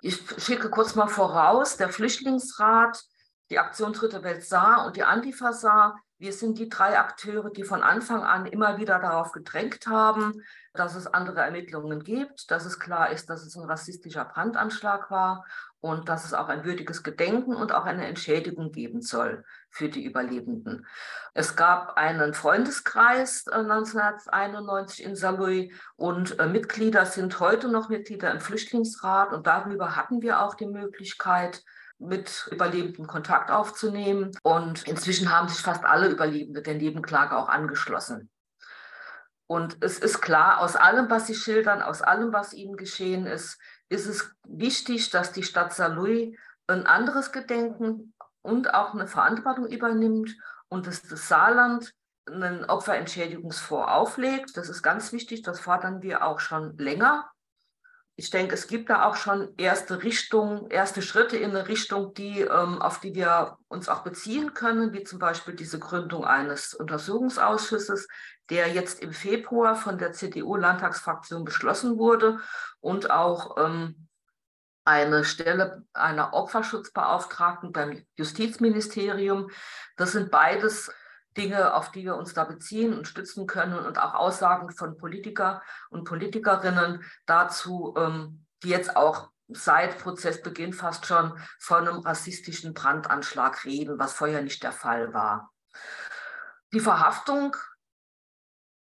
Ich schicke kurz mal voraus, der Flüchtlingsrat, die Aktion Dritte Welt Saar und die Antifa Saar, wir sind die drei Akteure, die von Anfang an immer wieder darauf gedrängt haben, dass es andere Ermittlungen gibt, dass es klar ist, dass es ein rassistischer Brandanschlag war und dass es auch ein würdiges Gedenken und auch eine Entschädigung geben soll für die Überlebenden. Es gab einen Freundeskreis 1991 äh, in Saarlouis und äh, Mitglieder sind heute noch Mitglieder im Flüchtlingsrat und darüber hatten wir auch die Möglichkeit, mit Überlebenden Kontakt aufzunehmen. Und inzwischen haben sich fast alle Überlebende der Nebenklage auch angeschlossen. Und es ist klar, aus allem, was Sie schildern, aus allem, was Ihnen geschehen ist, ist es wichtig, dass die Stadt Saarlouis ein anderes Gedenken und auch eine Verantwortung übernimmt und dass das Saarland einen Opferentschädigungsfonds auflegt. Das ist ganz wichtig, das fordern wir auch schon länger ich denke, es gibt da auch schon erste Richtungen, erste Schritte in eine Richtung, die, ähm, auf die wir uns auch beziehen können, wie zum Beispiel diese Gründung eines Untersuchungsausschusses, der jetzt im Februar von der CDU-Landtagsfraktion beschlossen wurde und auch ähm, eine Stelle einer Opferschutzbeauftragten beim Justizministerium. Das sind beides Dinge, auf die wir uns da beziehen und stützen können und auch Aussagen von Politiker und Politikerinnen dazu, ähm, die jetzt auch seit Prozessbeginn fast schon von einem rassistischen Brandanschlag reden, was vorher nicht der Fall war. Die Verhaftung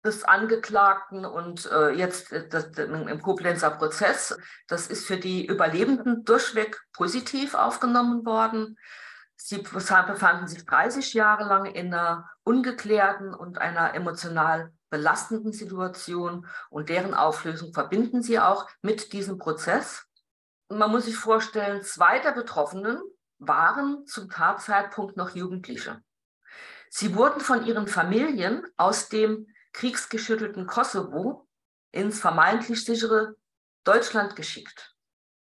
des Angeklagten und äh, jetzt äh, das, im Koblenzer Prozess, das ist für die Überlebenden durchweg positiv aufgenommen worden. Sie befanden sich 30 Jahre lang in einer ungeklärten und einer emotional belastenden Situation und deren Auflösung verbinden sie auch mit diesem Prozess. Man muss sich vorstellen, zwei der Betroffenen waren zum Tatzeitpunkt noch Jugendliche. Sie wurden von ihren Familien aus dem kriegsgeschüttelten Kosovo ins vermeintlich sichere Deutschland geschickt.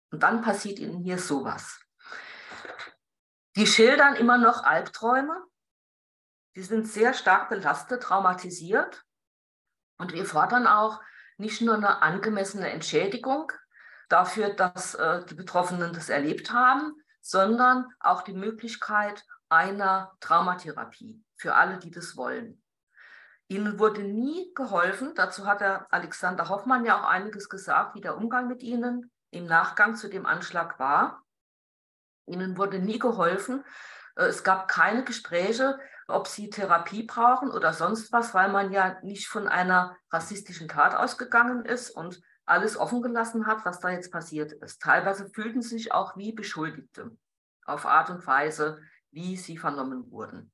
Und dann passiert ihnen hier sowas. Die schildern immer noch Albträume. Die sind sehr stark belastet, traumatisiert. Und wir fordern auch nicht nur eine angemessene Entschädigung dafür, dass äh, die Betroffenen das erlebt haben, sondern auch die Möglichkeit einer Traumatherapie für alle, die das wollen. Ihnen wurde nie geholfen, dazu hat der Alexander Hoffmann ja auch einiges gesagt, wie der Umgang mit ihnen im Nachgang zu dem Anschlag war. Ihnen wurde nie geholfen. Äh, es gab keine Gespräche, ob sie Therapie brauchen oder sonst was, weil man ja nicht von einer rassistischen Tat ausgegangen ist und alles offen gelassen hat, was da jetzt passiert ist. Teilweise fühlten sie sich auch wie Beschuldigte auf Art und Weise, wie sie vernommen wurden.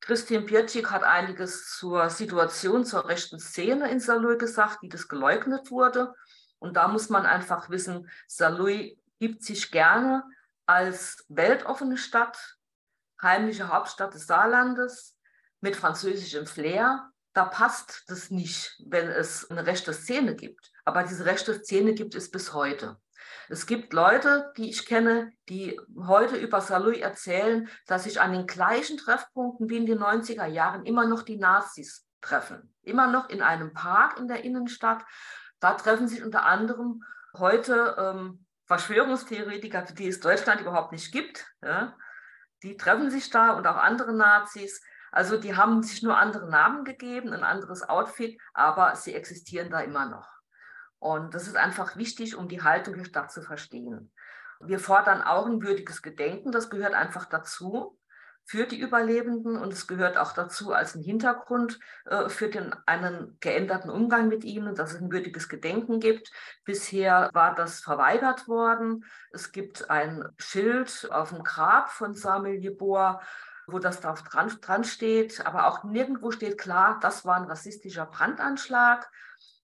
Christian Pietschik hat einiges zur Situation zur rechten Szene in Saarlouis gesagt, wie das geleugnet wurde. Und da muss man einfach wissen, Saarlouis gibt sich gerne als weltoffene Stadt, heimliche Hauptstadt des Saarlandes mit französischem Flair. Da passt das nicht, wenn es eine rechte Szene gibt. Aber diese rechte Szene gibt es bis heute. Es gibt Leute, die ich kenne, die heute über Saarlouis erzählen, dass sich an den gleichen Treffpunkten wie in den 90er Jahren immer noch die Nazis treffen. Immer noch in einem Park in der Innenstadt. Da treffen sich unter anderem heute ähm, Verschwörungstheoretiker, für die es Deutschland überhaupt nicht gibt. Ja, die treffen sich da und auch andere Nazis. Also die haben sich nur andere Namen gegeben, ein anderes Outfit, aber sie existieren da immer noch. Und das ist einfach wichtig, um die Haltung der Stadt zu verstehen. Wir fordern auch ein würdiges Gedenken, das gehört einfach dazu für die Überlebenden und es gehört auch dazu als ein Hintergrund äh, für den, einen geänderten Umgang mit ihnen, dass es ein würdiges Gedenken gibt. Bisher war das verweigert worden. Es gibt ein Schild auf dem Grab von Samuel Jeboa, wo das drauf dran, dran steht, aber auch nirgendwo steht klar, das war ein rassistischer Brandanschlag.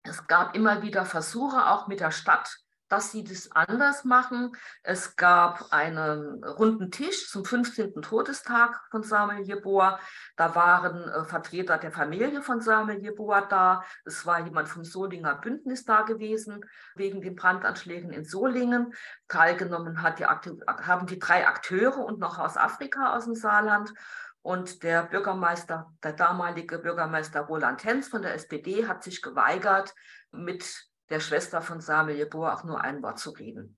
Es gab immer wieder Versuche, auch mit der Stadt dass sie das anders machen. Es gab einen runden Tisch zum 15. Todestag von Samuel Jeboa. Da waren äh, Vertreter der Familie von Samuel Jeboa da. Es war jemand vom Solinger Bündnis da gewesen, wegen den Brandanschlägen in Solingen. Teilgenommen hat die, haben die drei Akteure und noch aus Afrika, aus dem Saarland. Und der Bürgermeister, der damalige Bürgermeister Roland Hens von der SPD hat sich geweigert, mit der Schwester von Samuel Jeboa auch nur ein Wort zu reden.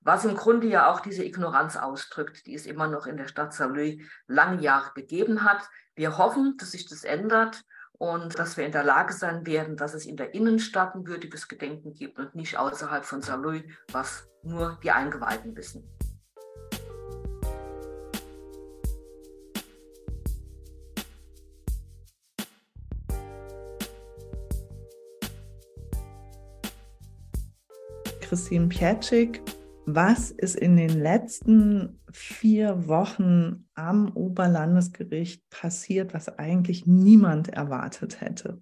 Was im Grunde ja auch diese Ignoranz ausdrückt, die es immer noch in der Stadt Saarlouis lange Jahre gegeben hat. Wir hoffen, dass sich das ändert und dass wir in der Lage sein werden, dass es in der Innenstadt ein würdiges Gedenken gibt und nicht außerhalb von Saarlouis, was nur die Eingeweihten wissen. Christine Pietschik. Was ist in den letzten vier Wochen am Oberlandesgericht passiert, was eigentlich niemand erwartet hätte?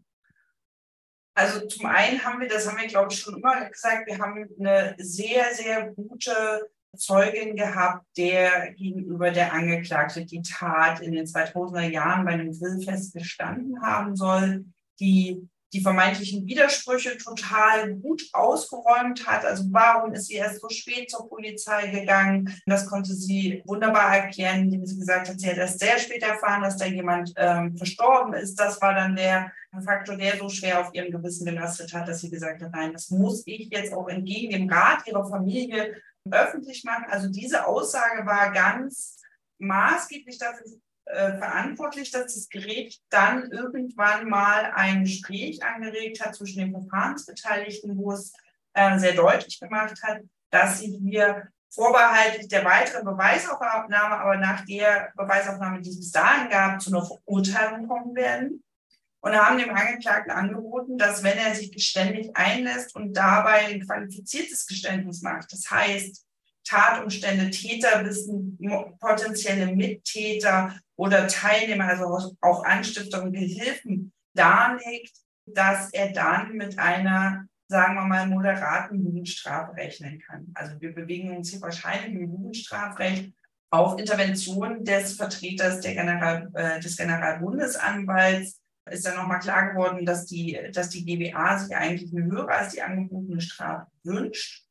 Also zum einen haben wir, das haben wir glaube ich schon immer gesagt, wir haben eine sehr, sehr gute Zeugin gehabt, der gegenüber der Angeklagte die Tat in den 2000er Jahren bei einem Grillfest gestanden haben soll, die die vermeintlichen Widersprüche total gut ausgeräumt hat. Also warum ist sie erst so spät zur Polizei gegangen? Das konnte sie wunderbar erklären, indem sie gesagt hat, sie hat erst sehr spät erfahren, dass da jemand ähm, verstorben ist. Das war dann der Faktor, der so schwer auf ihrem Gewissen gelastet hat, dass sie gesagt hat, nein, das muss ich jetzt auch entgegen dem Rat ihrer Familie öffentlich machen. Also diese Aussage war ganz maßgeblich dafür äh, verantwortlich, dass das Gerät dann irgendwann mal ein Gespräch angeregt hat zwischen den Verfahrensbeteiligten, wo es äh, sehr deutlich gemacht hat, dass sie hier vorbehaltlich der weiteren Beweisaufnahme, aber nach der Beweisaufnahme, die es bis dahin gab, zu einer Verurteilung kommen werden. Und haben dem Angeklagten angeboten, dass wenn er sich geständig einlässt und dabei ein qualifiziertes Geständnis macht, das heißt, Tatumstände, Täterwissen, potenzielle Mittäter oder Teilnehmer, also auch Anstifter und Gehilfen darlegt, dass er dann mit einer, sagen wir mal, moderaten Jugendstrafe rechnen kann. Also wir bewegen uns hier wahrscheinlich im Jugendstrafrecht auf Intervention des Vertreters der General, äh, des Generalbundesanwalts ist dann nochmal klar geworden, dass die, dass die GBA sich eigentlich eine höhere als die angebotene Strafe wünscht,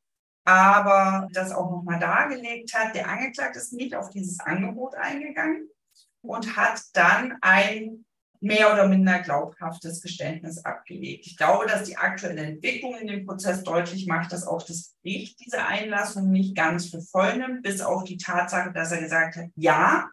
aber das auch nochmal dargelegt hat. Der Angeklagte ist nicht auf dieses Angebot eingegangen und hat dann ein mehr oder minder glaubhaftes Geständnis abgelegt. Ich glaube, dass die aktuelle Entwicklung in dem Prozess deutlich macht, dass auch das Gericht diese Einlassung nicht ganz für voll nimmt, bis auf die Tatsache, dass er gesagt hat, ja,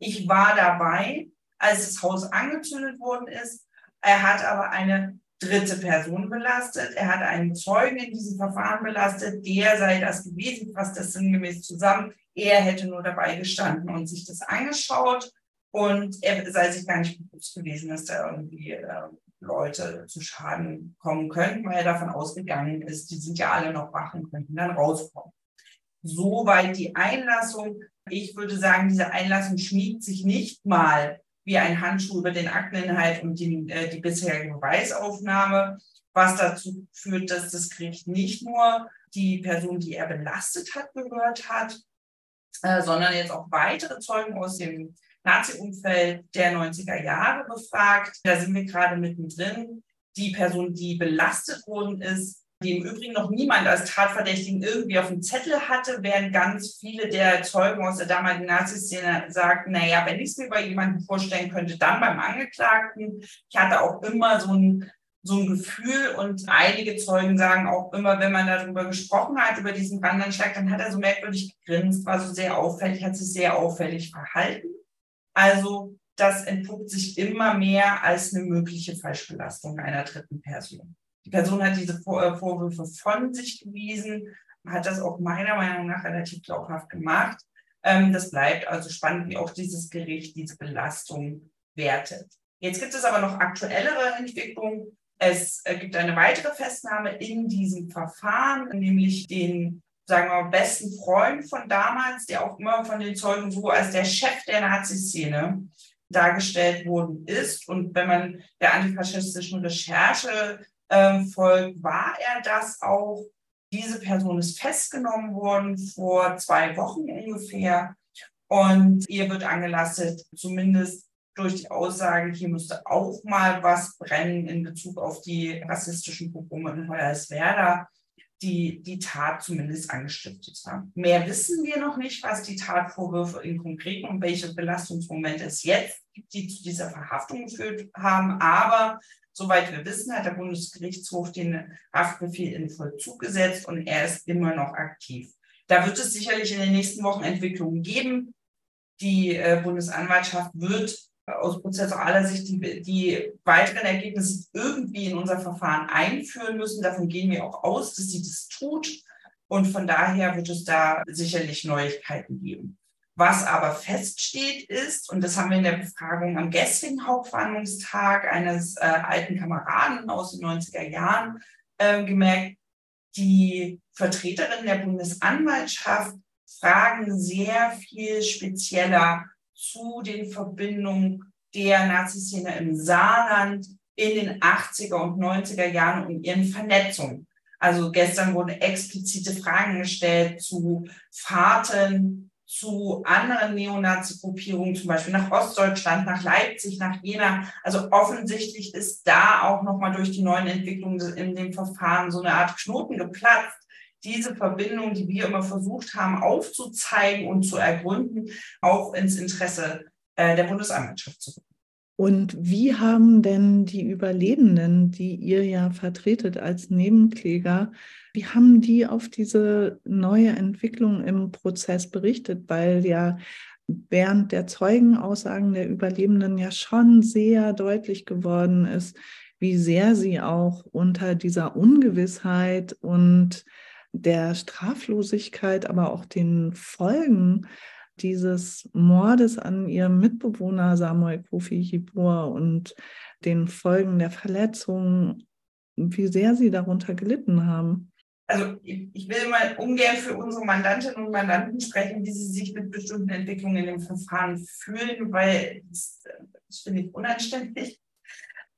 ich war dabei, als das Haus angezündet worden ist. Er hat aber eine dritte Person belastet. Er hat einen Zeugen in diesem Verfahren belastet. Der sei das gewesen, fasst das sinngemäß zusammen. Er hätte nur dabei gestanden und sich das angeschaut. Und er sei sich gar nicht bewusst gewesen, dass da irgendwie äh, Leute zu Schaden kommen könnten, weil er davon ausgegangen ist, die sind ja alle noch wach und könnten dann rauskommen. Soweit die Einlassung. Ich würde sagen, diese Einlassung schmiegt sich nicht mal wie ein Handschuh über den Akteninhalt und die, äh, die bisherige Beweisaufnahme, was dazu führt, dass das Gericht nicht nur die Person, die er belastet hat, gehört hat, äh, sondern jetzt auch weitere Zeugen aus dem Nazi-Umfeld der 90er Jahre befragt. Da sind wir gerade mittendrin. Die Person, die belastet worden ist, die im Übrigen noch niemand als Tatverdächtigen irgendwie auf dem Zettel hatte, während ganz viele der Zeugen aus der damaligen Nazi-Szene sagten, naja, wenn ich es mir bei jemandem vorstellen könnte, dann beim Angeklagten. Ich hatte auch immer so ein, so ein Gefühl und einige Zeugen sagen auch immer, wenn man darüber gesprochen hat, über diesen Brandanschlag, dann hat er so merkwürdig gegrinst, war so sehr auffällig, hat sich sehr auffällig verhalten. Also das entpuppt sich immer mehr als eine mögliche Falschbelastung einer dritten Person. Die Person hat diese äh, Vorwürfe von sich gewiesen, hat das auch meiner Meinung nach relativ glaubhaft gemacht. Ähm, das bleibt also spannend, wie auch dieses Gericht diese Belastung wertet. Jetzt gibt es aber noch aktuellere Entwicklungen. Es äh, gibt eine weitere Festnahme in diesem Verfahren, nämlich den sagen wir besten Freund von damals, der auch immer von den Zeugen so als der Chef der Nazi-Szene dargestellt worden ist. Und wenn man der antifaschistischen Recherche äh, folgt, war er das auch. Diese Person ist festgenommen worden vor zwei Wochen ungefähr. Und ihr wird angelastet, zumindest durch die Aussagen, hier müsste auch mal was brennen in Bezug auf die rassistischen Pogrome in Hoyerswerda die die Tat zumindest angestiftet haben. Mehr wissen wir noch nicht, was die Tatvorwürfe in konkreten und welche Belastungsmomente es jetzt gibt, die zu dieser Verhaftung geführt haben. Aber soweit wir wissen, hat der Bundesgerichtshof den Haftbefehl in Vollzug gesetzt und er ist immer noch aktiv. Da wird es sicherlich in den nächsten Wochen Entwicklungen geben. Die äh, Bundesanwaltschaft wird aus prozessualer Sicht die, die weiteren Ergebnisse irgendwie in unser Verfahren einführen müssen. Davon gehen wir auch aus, dass sie das tut. Und von daher wird es da sicherlich Neuigkeiten geben. Was aber feststeht ist, und das haben wir in der Befragung am gestrigen Hauptverhandlungstag eines äh, alten Kameraden aus den 90er Jahren äh, gemerkt, die Vertreterinnen der Bundesanwaltschaft fragen sehr viel spezieller zu den Verbindungen der Nazi-Szene im Saarland in den 80er und 90er Jahren und ihren Vernetzungen. Also gestern wurden explizite Fragen gestellt zu Fahrten, zu anderen Neonazi-Gruppierungen, zum Beispiel nach Ostdeutschland, nach Leipzig, nach Jena. Also offensichtlich ist da auch nochmal durch die neuen Entwicklungen in dem Verfahren so eine Art Knoten geplatzt, diese Verbindung, die wir immer versucht haben aufzuzeigen und zu ergründen, auch ins Interesse äh, der Bundesanwaltschaft zu bringen. Und wie haben denn die Überlebenden, die ihr ja vertretet als Nebenkläger, wie haben die auf diese neue Entwicklung im Prozess berichtet? Weil ja während der Zeugenaussagen der Überlebenden ja schon sehr deutlich geworden ist, wie sehr sie auch unter dieser Ungewissheit und der Straflosigkeit, aber auch den Folgen dieses Mordes an ihrem Mitbewohner Samuel Kofi Hibur und den Folgen der Verletzungen, wie sehr sie darunter gelitten haben. Also ich will mal ungern für unsere Mandantinnen und Mandanten sprechen, wie sie sich mit bestimmten Entwicklungen in dem Verfahren fühlen, weil das, das finde ich unanständig.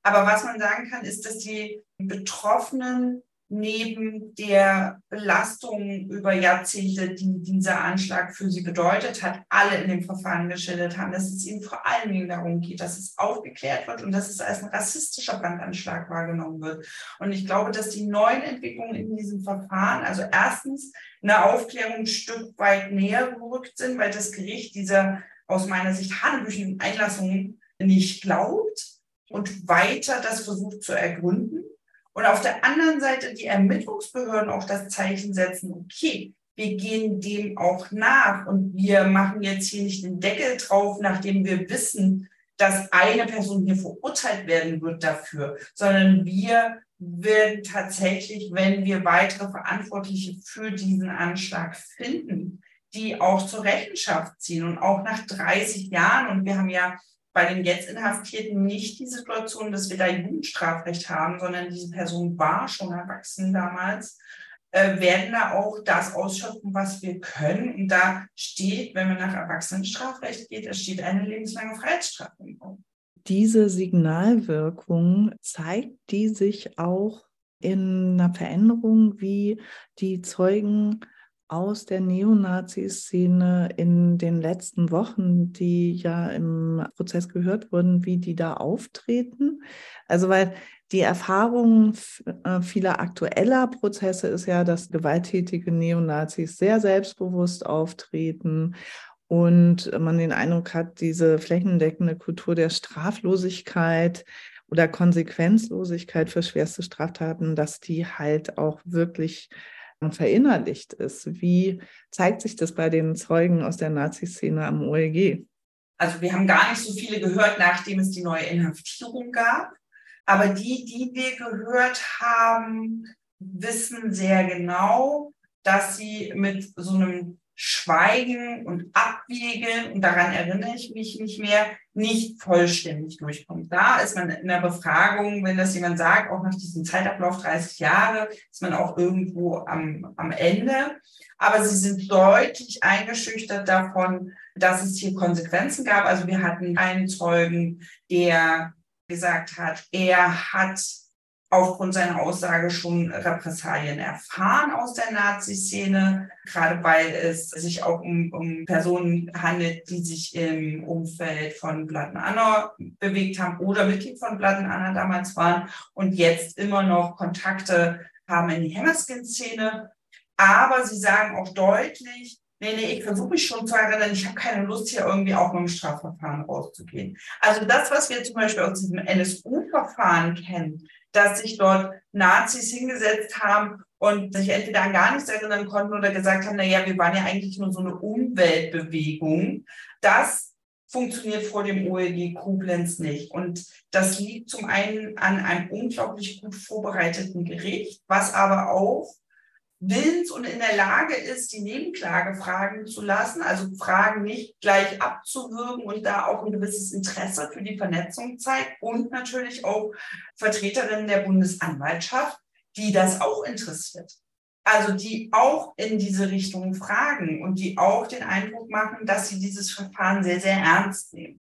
Aber was man sagen kann, ist, dass die Betroffenen neben der Belastung über Jahrzehnte, die dieser Anschlag für sie bedeutet hat, alle in dem Verfahren geschildert haben, dass es ihnen vor allen Dingen darum geht, dass es aufgeklärt wird und dass es als ein rassistischer Brandanschlag wahrgenommen wird. Und ich glaube, dass die neuen Entwicklungen in diesem Verfahren, also erstens eine Aufklärung ein Stück weit näher gerückt sind, weil das Gericht dieser aus meiner Sicht hanebüchenden Einlassungen nicht glaubt und weiter das versucht zu ergründen. Und auf der anderen Seite die Ermittlungsbehörden auch das Zeichen setzen, okay, wir gehen dem auch nach und wir machen jetzt hier nicht den Deckel drauf, nachdem wir wissen, dass eine Person hier verurteilt werden wird dafür, sondern wir werden tatsächlich, wenn wir weitere Verantwortliche für diesen Anschlag finden, die auch zur Rechenschaft ziehen und auch nach 30 Jahren. Und wir haben ja bei den jetzt Inhaftierten nicht die Situation, dass wir da Jugendstrafrecht haben, sondern diese Person war schon erwachsen damals, äh, werden da auch das ausschöpfen, was wir können. Und da steht, wenn man nach Erwachsenenstrafrecht geht, da steht eine lebenslange Freiheitsstrafe. Diese Signalwirkung zeigt die sich auch in einer Veränderung, wie die Zeugen aus der Neonazi-Szene in den letzten Wochen, die ja im Prozess gehört wurden, wie die da auftreten. Also weil die Erfahrung äh, vieler aktueller Prozesse ist ja, dass gewalttätige Neonazis sehr selbstbewusst auftreten und man den Eindruck hat, diese flächendeckende Kultur der Straflosigkeit oder Konsequenzlosigkeit für schwerste Straftaten, dass die halt auch wirklich verinnerlicht ist. Wie zeigt sich das bei den Zeugen aus der Nazi-Szene am OLG? Also wir haben gar nicht so viele gehört, nachdem es die neue Inhaftierung gab. Aber die, die wir gehört haben, wissen sehr genau, dass sie mit so einem Schweigen und Abwägen, und daran erinnere ich mich nicht mehr, nicht vollständig durchkommt. Da ist man in der Befragung, wenn das jemand sagt, auch nach diesem Zeitablauf 30 Jahre, ist man auch irgendwo am, am Ende. Aber sie sind deutlich eingeschüchtert davon, dass es hier Konsequenzen gab. Also wir hatten einen Zeugen, der gesagt hat, er hat aufgrund seiner Aussage schon Repressalien erfahren aus der Nazi-Szene, gerade weil es sich auch um, um, Personen handelt, die sich im Umfeld von Blood Anna bewegt haben oder Mitglied von Blood Anna damals waren und jetzt immer noch Kontakte haben in die Hammerskin-Szene. Aber sie sagen auch deutlich, nee, nee, ich versuche mich schon zu erinnern, ich habe keine Lust, hier irgendwie auch mit dem Strafverfahren rauszugehen. Also das, was wir zum Beispiel aus diesem NSU-Verfahren kennen, dass sich dort Nazis hingesetzt haben und sich entweder an gar nichts erinnern konnten oder gesagt haben, naja, wir waren ja eigentlich nur so eine Umweltbewegung. Das funktioniert vor dem OLG Koblenz nicht. Und das liegt zum einen an einem unglaublich gut vorbereiteten Gericht, was aber auch willens und in der Lage ist, die Nebenklage fragen zu lassen, also Fragen nicht gleich abzuwürgen und da auch ein gewisses Interesse für die Vernetzung zeigt und natürlich auch Vertreterinnen der Bundesanwaltschaft, die das auch interessiert. Also die auch in diese Richtung fragen und die auch den Eindruck machen, dass sie dieses Verfahren sehr, sehr ernst nehmen.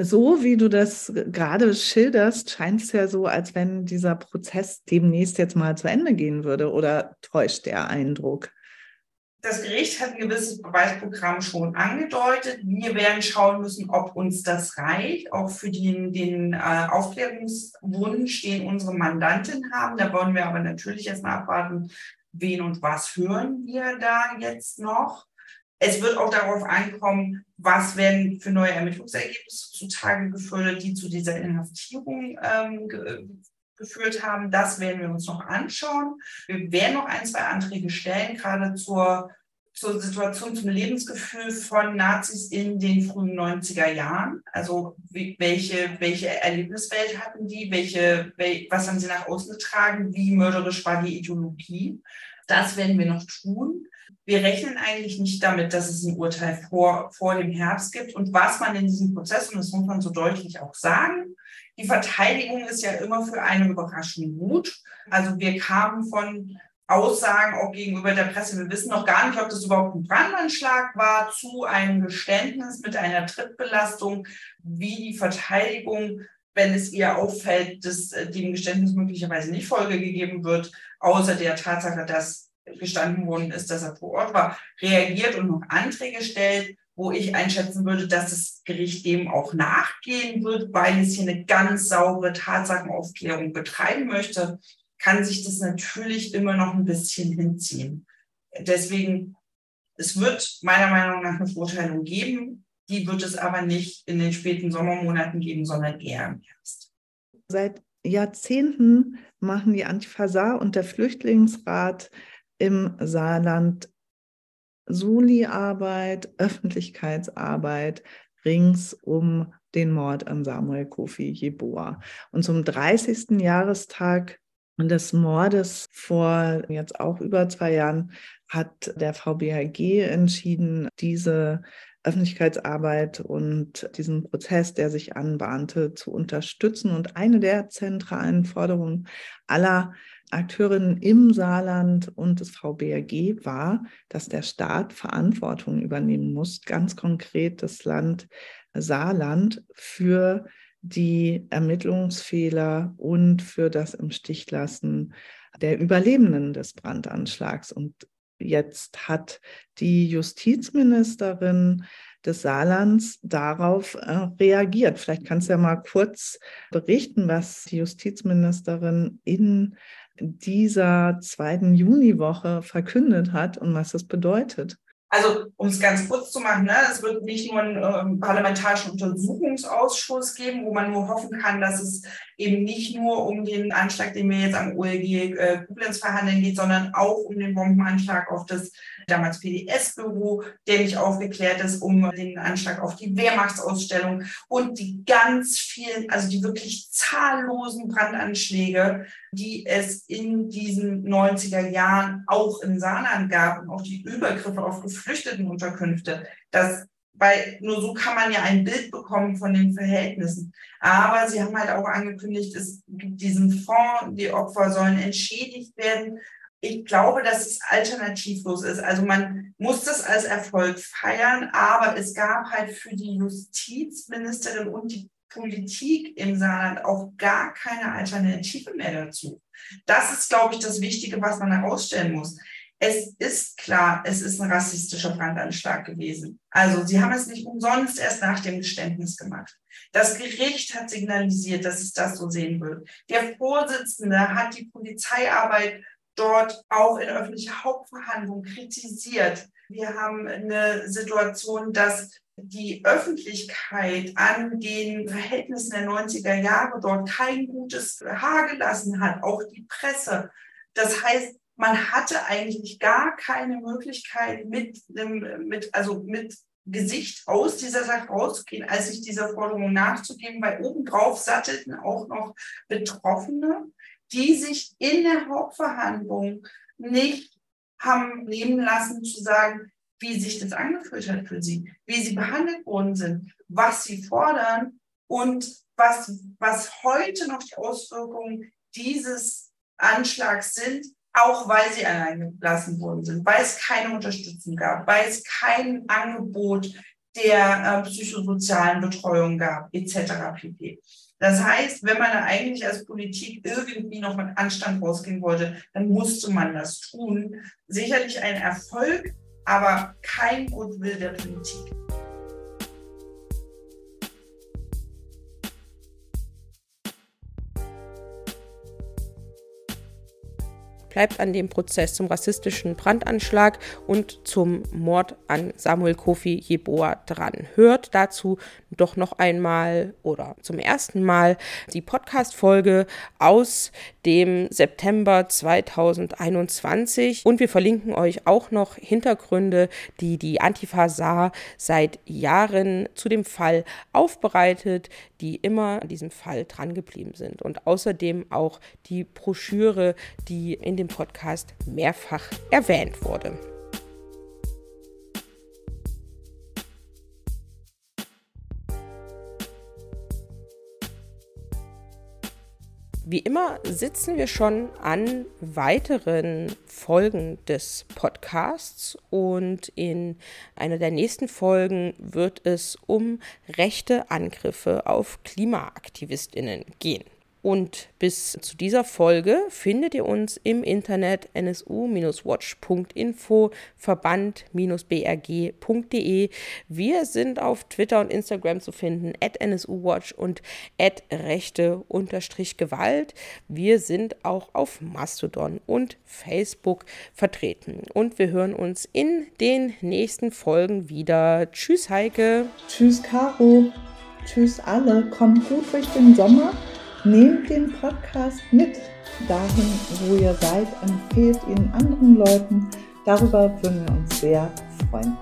So wie du das gerade schilderst, scheint es ja so, als wenn dieser Prozess demnächst jetzt mal zu Ende gehen würde oder täuscht der Eindruck? Das Gericht hat ein gewisses Beweisprogramm schon angedeutet. Wir werden schauen müssen, ob uns das reicht. Auch für den, den äh, Aufklärungswunsch, den unsere Mandantin haben. Da wollen wir aber natürlich erst mal abwarten, wen und was hören wir da jetzt noch. Es wird auch darauf ankommen, was werden für neue Ermittlungsergebnisse zutage gefördert, die zu dieser Inhaftierung ähm, ge geführt haben. Das werden wir uns noch anschauen. Wir werden noch ein, zwei Anträge stellen, gerade zur, zur Situation, zum Lebensgefühl von Nazis in den frühen 90er Jahren. Also wie, welche, welche Erlebniswelt hatten die, welche, wel, was haben sie nach außen getragen, wie mörderisch war die Ideologie. Das werden wir noch tun. Wir rechnen eigentlich nicht damit, dass es ein Urteil vor, vor dem Herbst gibt. Und was man in diesem Prozess, und das muss man so deutlich auch sagen, die Verteidigung ist ja immer für eine Überraschung gut. Also wir kamen von Aussagen auch gegenüber der Presse. Wir wissen noch gar nicht, ob das überhaupt ein Brandanschlag war zu einem Geständnis mit einer Trittbelastung, wie die Verteidigung, wenn es ihr auffällt, dass äh, dem Geständnis möglicherweise nicht Folge gegeben wird, außer der Tatsache, dass gestanden worden ist, dass er vor Ort war, reagiert und noch Anträge stellt, wo ich einschätzen würde, dass das Gericht dem auch nachgehen wird, weil es hier eine ganz saubere Tatsachenaufklärung betreiben möchte kann sich das natürlich immer noch ein bisschen hinziehen. Deswegen, es wird meiner Meinung nach eine Verurteilung geben, die wird es aber nicht in den späten Sommermonaten geben, sondern eher im Herbst. Seit Jahrzehnten machen die Antifa und der Flüchtlingsrat im Saarland Suli-Arbeit, Öffentlichkeitsarbeit rings um den Mord an Samuel Kofi Jeboa. Und zum 30. Jahrestag des Mordes vor jetzt auch über zwei Jahren hat der VBHG entschieden, diese Öffentlichkeitsarbeit und diesen Prozess, der sich anbahnte, zu unterstützen. Und eine der zentralen Forderungen aller Akteurinnen im Saarland und des VBRG war, dass der Staat Verantwortung übernehmen muss, ganz konkret das Land Saarland für die Ermittlungsfehler und für das im Stich lassen der Überlebenden des Brandanschlags. Und jetzt hat die Justizministerin des Saarlands darauf äh, reagiert. Vielleicht kannst du ja mal kurz berichten, was die Justizministerin in dieser zweiten Juniwoche verkündet hat und was das bedeutet. Also, um es ganz kurz zu machen, ne, es wird nicht nur einen äh, parlamentarischen Untersuchungsausschuss geben, wo man nur hoffen kann, dass es eben nicht nur um den Anschlag, den wir jetzt am OLG äh, Koblenz verhandeln geht, sondern auch um den Bombenanschlag auf das damals PDS-Büro, der nicht aufgeklärt ist, um den Anschlag auf die Wehrmachtsausstellung und die ganz vielen, also die wirklich zahllosen Brandanschläge, die es in diesen 90er Jahren auch in Saarland gab und auch die Übergriffe auf Geflüchtetenunterkünfte. Das weil nur so kann man ja ein Bild bekommen von den Verhältnissen. Aber sie haben halt auch angekündigt, es gibt diesen Fonds, die Opfer sollen entschädigt werden ich glaube, dass es alternativlos ist. Also man muss das als Erfolg feiern, aber es gab halt für die Justizministerin und die Politik im Saarland auch gar keine Alternative mehr dazu. Das ist, glaube ich, das Wichtige, was man herausstellen muss. Es ist klar, es ist ein rassistischer Brandanschlag gewesen. Also sie haben es nicht umsonst erst nach dem Geständnis gemacht. Das Gericht hat signalisiert, dass es das so sehen wird. Der Vorsitzende hat die Polizeiarbeit dort auch in öffentlicher Hauptverhandlung kritisiert. Wir haben eine Situation, dass die Öffentlichkeit an den Verhältnissen der 90er Jahre dort kein gutes Haar gelassen hat, auch die Presse. Das heißt, man hatte eigentlich gar keine Möglichkeit, mit, mit, also mit Gesicht aus dieser Sache rauszugehen, als sich dieser Forderung nachzugeben, weil obendrauf sattelten auch noch Betroffene, die sich in der Hauptverhandlung nicht haben nehmen lassen zu sagen, wie sich das angefühlt hat für sie, wie sie behandelt worden sind, was sie fordern und was, was heute noch die Auswirkungen dieses Anschlags sind, auch weil sie allein gelassen worden sind, weil es keine Unterstützung gab, weil es kein Angebot der äh, psychosozialen Betreuung gab, etc. pp. Das heißt, wenn man eigentlich als Politik irgendwie noch mit Anstand rausgehen wollte, dann musste man das tun. Sicherlich ein Erfolg, aber kein Goodwill der Politik. Bleibt an dem Prozess zum rassistischen Brandanschlag und zum Mord an Samuel Kofi Jeboa dran. Hört dazu doch noch einmal oder zum ersten Mal die Podcast-Folge aus dem September 2021 und wir verlinken euch auch noch Hintergründe, die die Antifa Saar seit Jahren zu dem Fall aufbereitet, die immer an diesem Fall drangeblieben sind und außerdem auch die Broschüre, die in dem Podcast mehrfach erwähnt wurde. Wie immer sitzen wir schon an weiteren Folgen des Podcasts und in einer der nächsten Folgen wird es um rechte Angriffe auf Klimaaktivistinnen gehen. Und bis zu dieser Folge findet ihr uns im Internet nsu-watch.info, verband-brg.de. Wir sind auf Twitter und Instagram zu finden, at nsuwatch und at rechte-gewalt. Wir sind auch auf Mastodon und Facebook vertreten. Und wir hören uns in den nächsten Folgen wieder. Tschüss, Heike. Tschüss, Caro. Tschüss, alle. Kommt gut durch den Sommer. Nehmt den Podcast mit dahin, wo ihr seid, empfehlt ihn anderen Leuten. Darüber würden wir uns sehr freuen.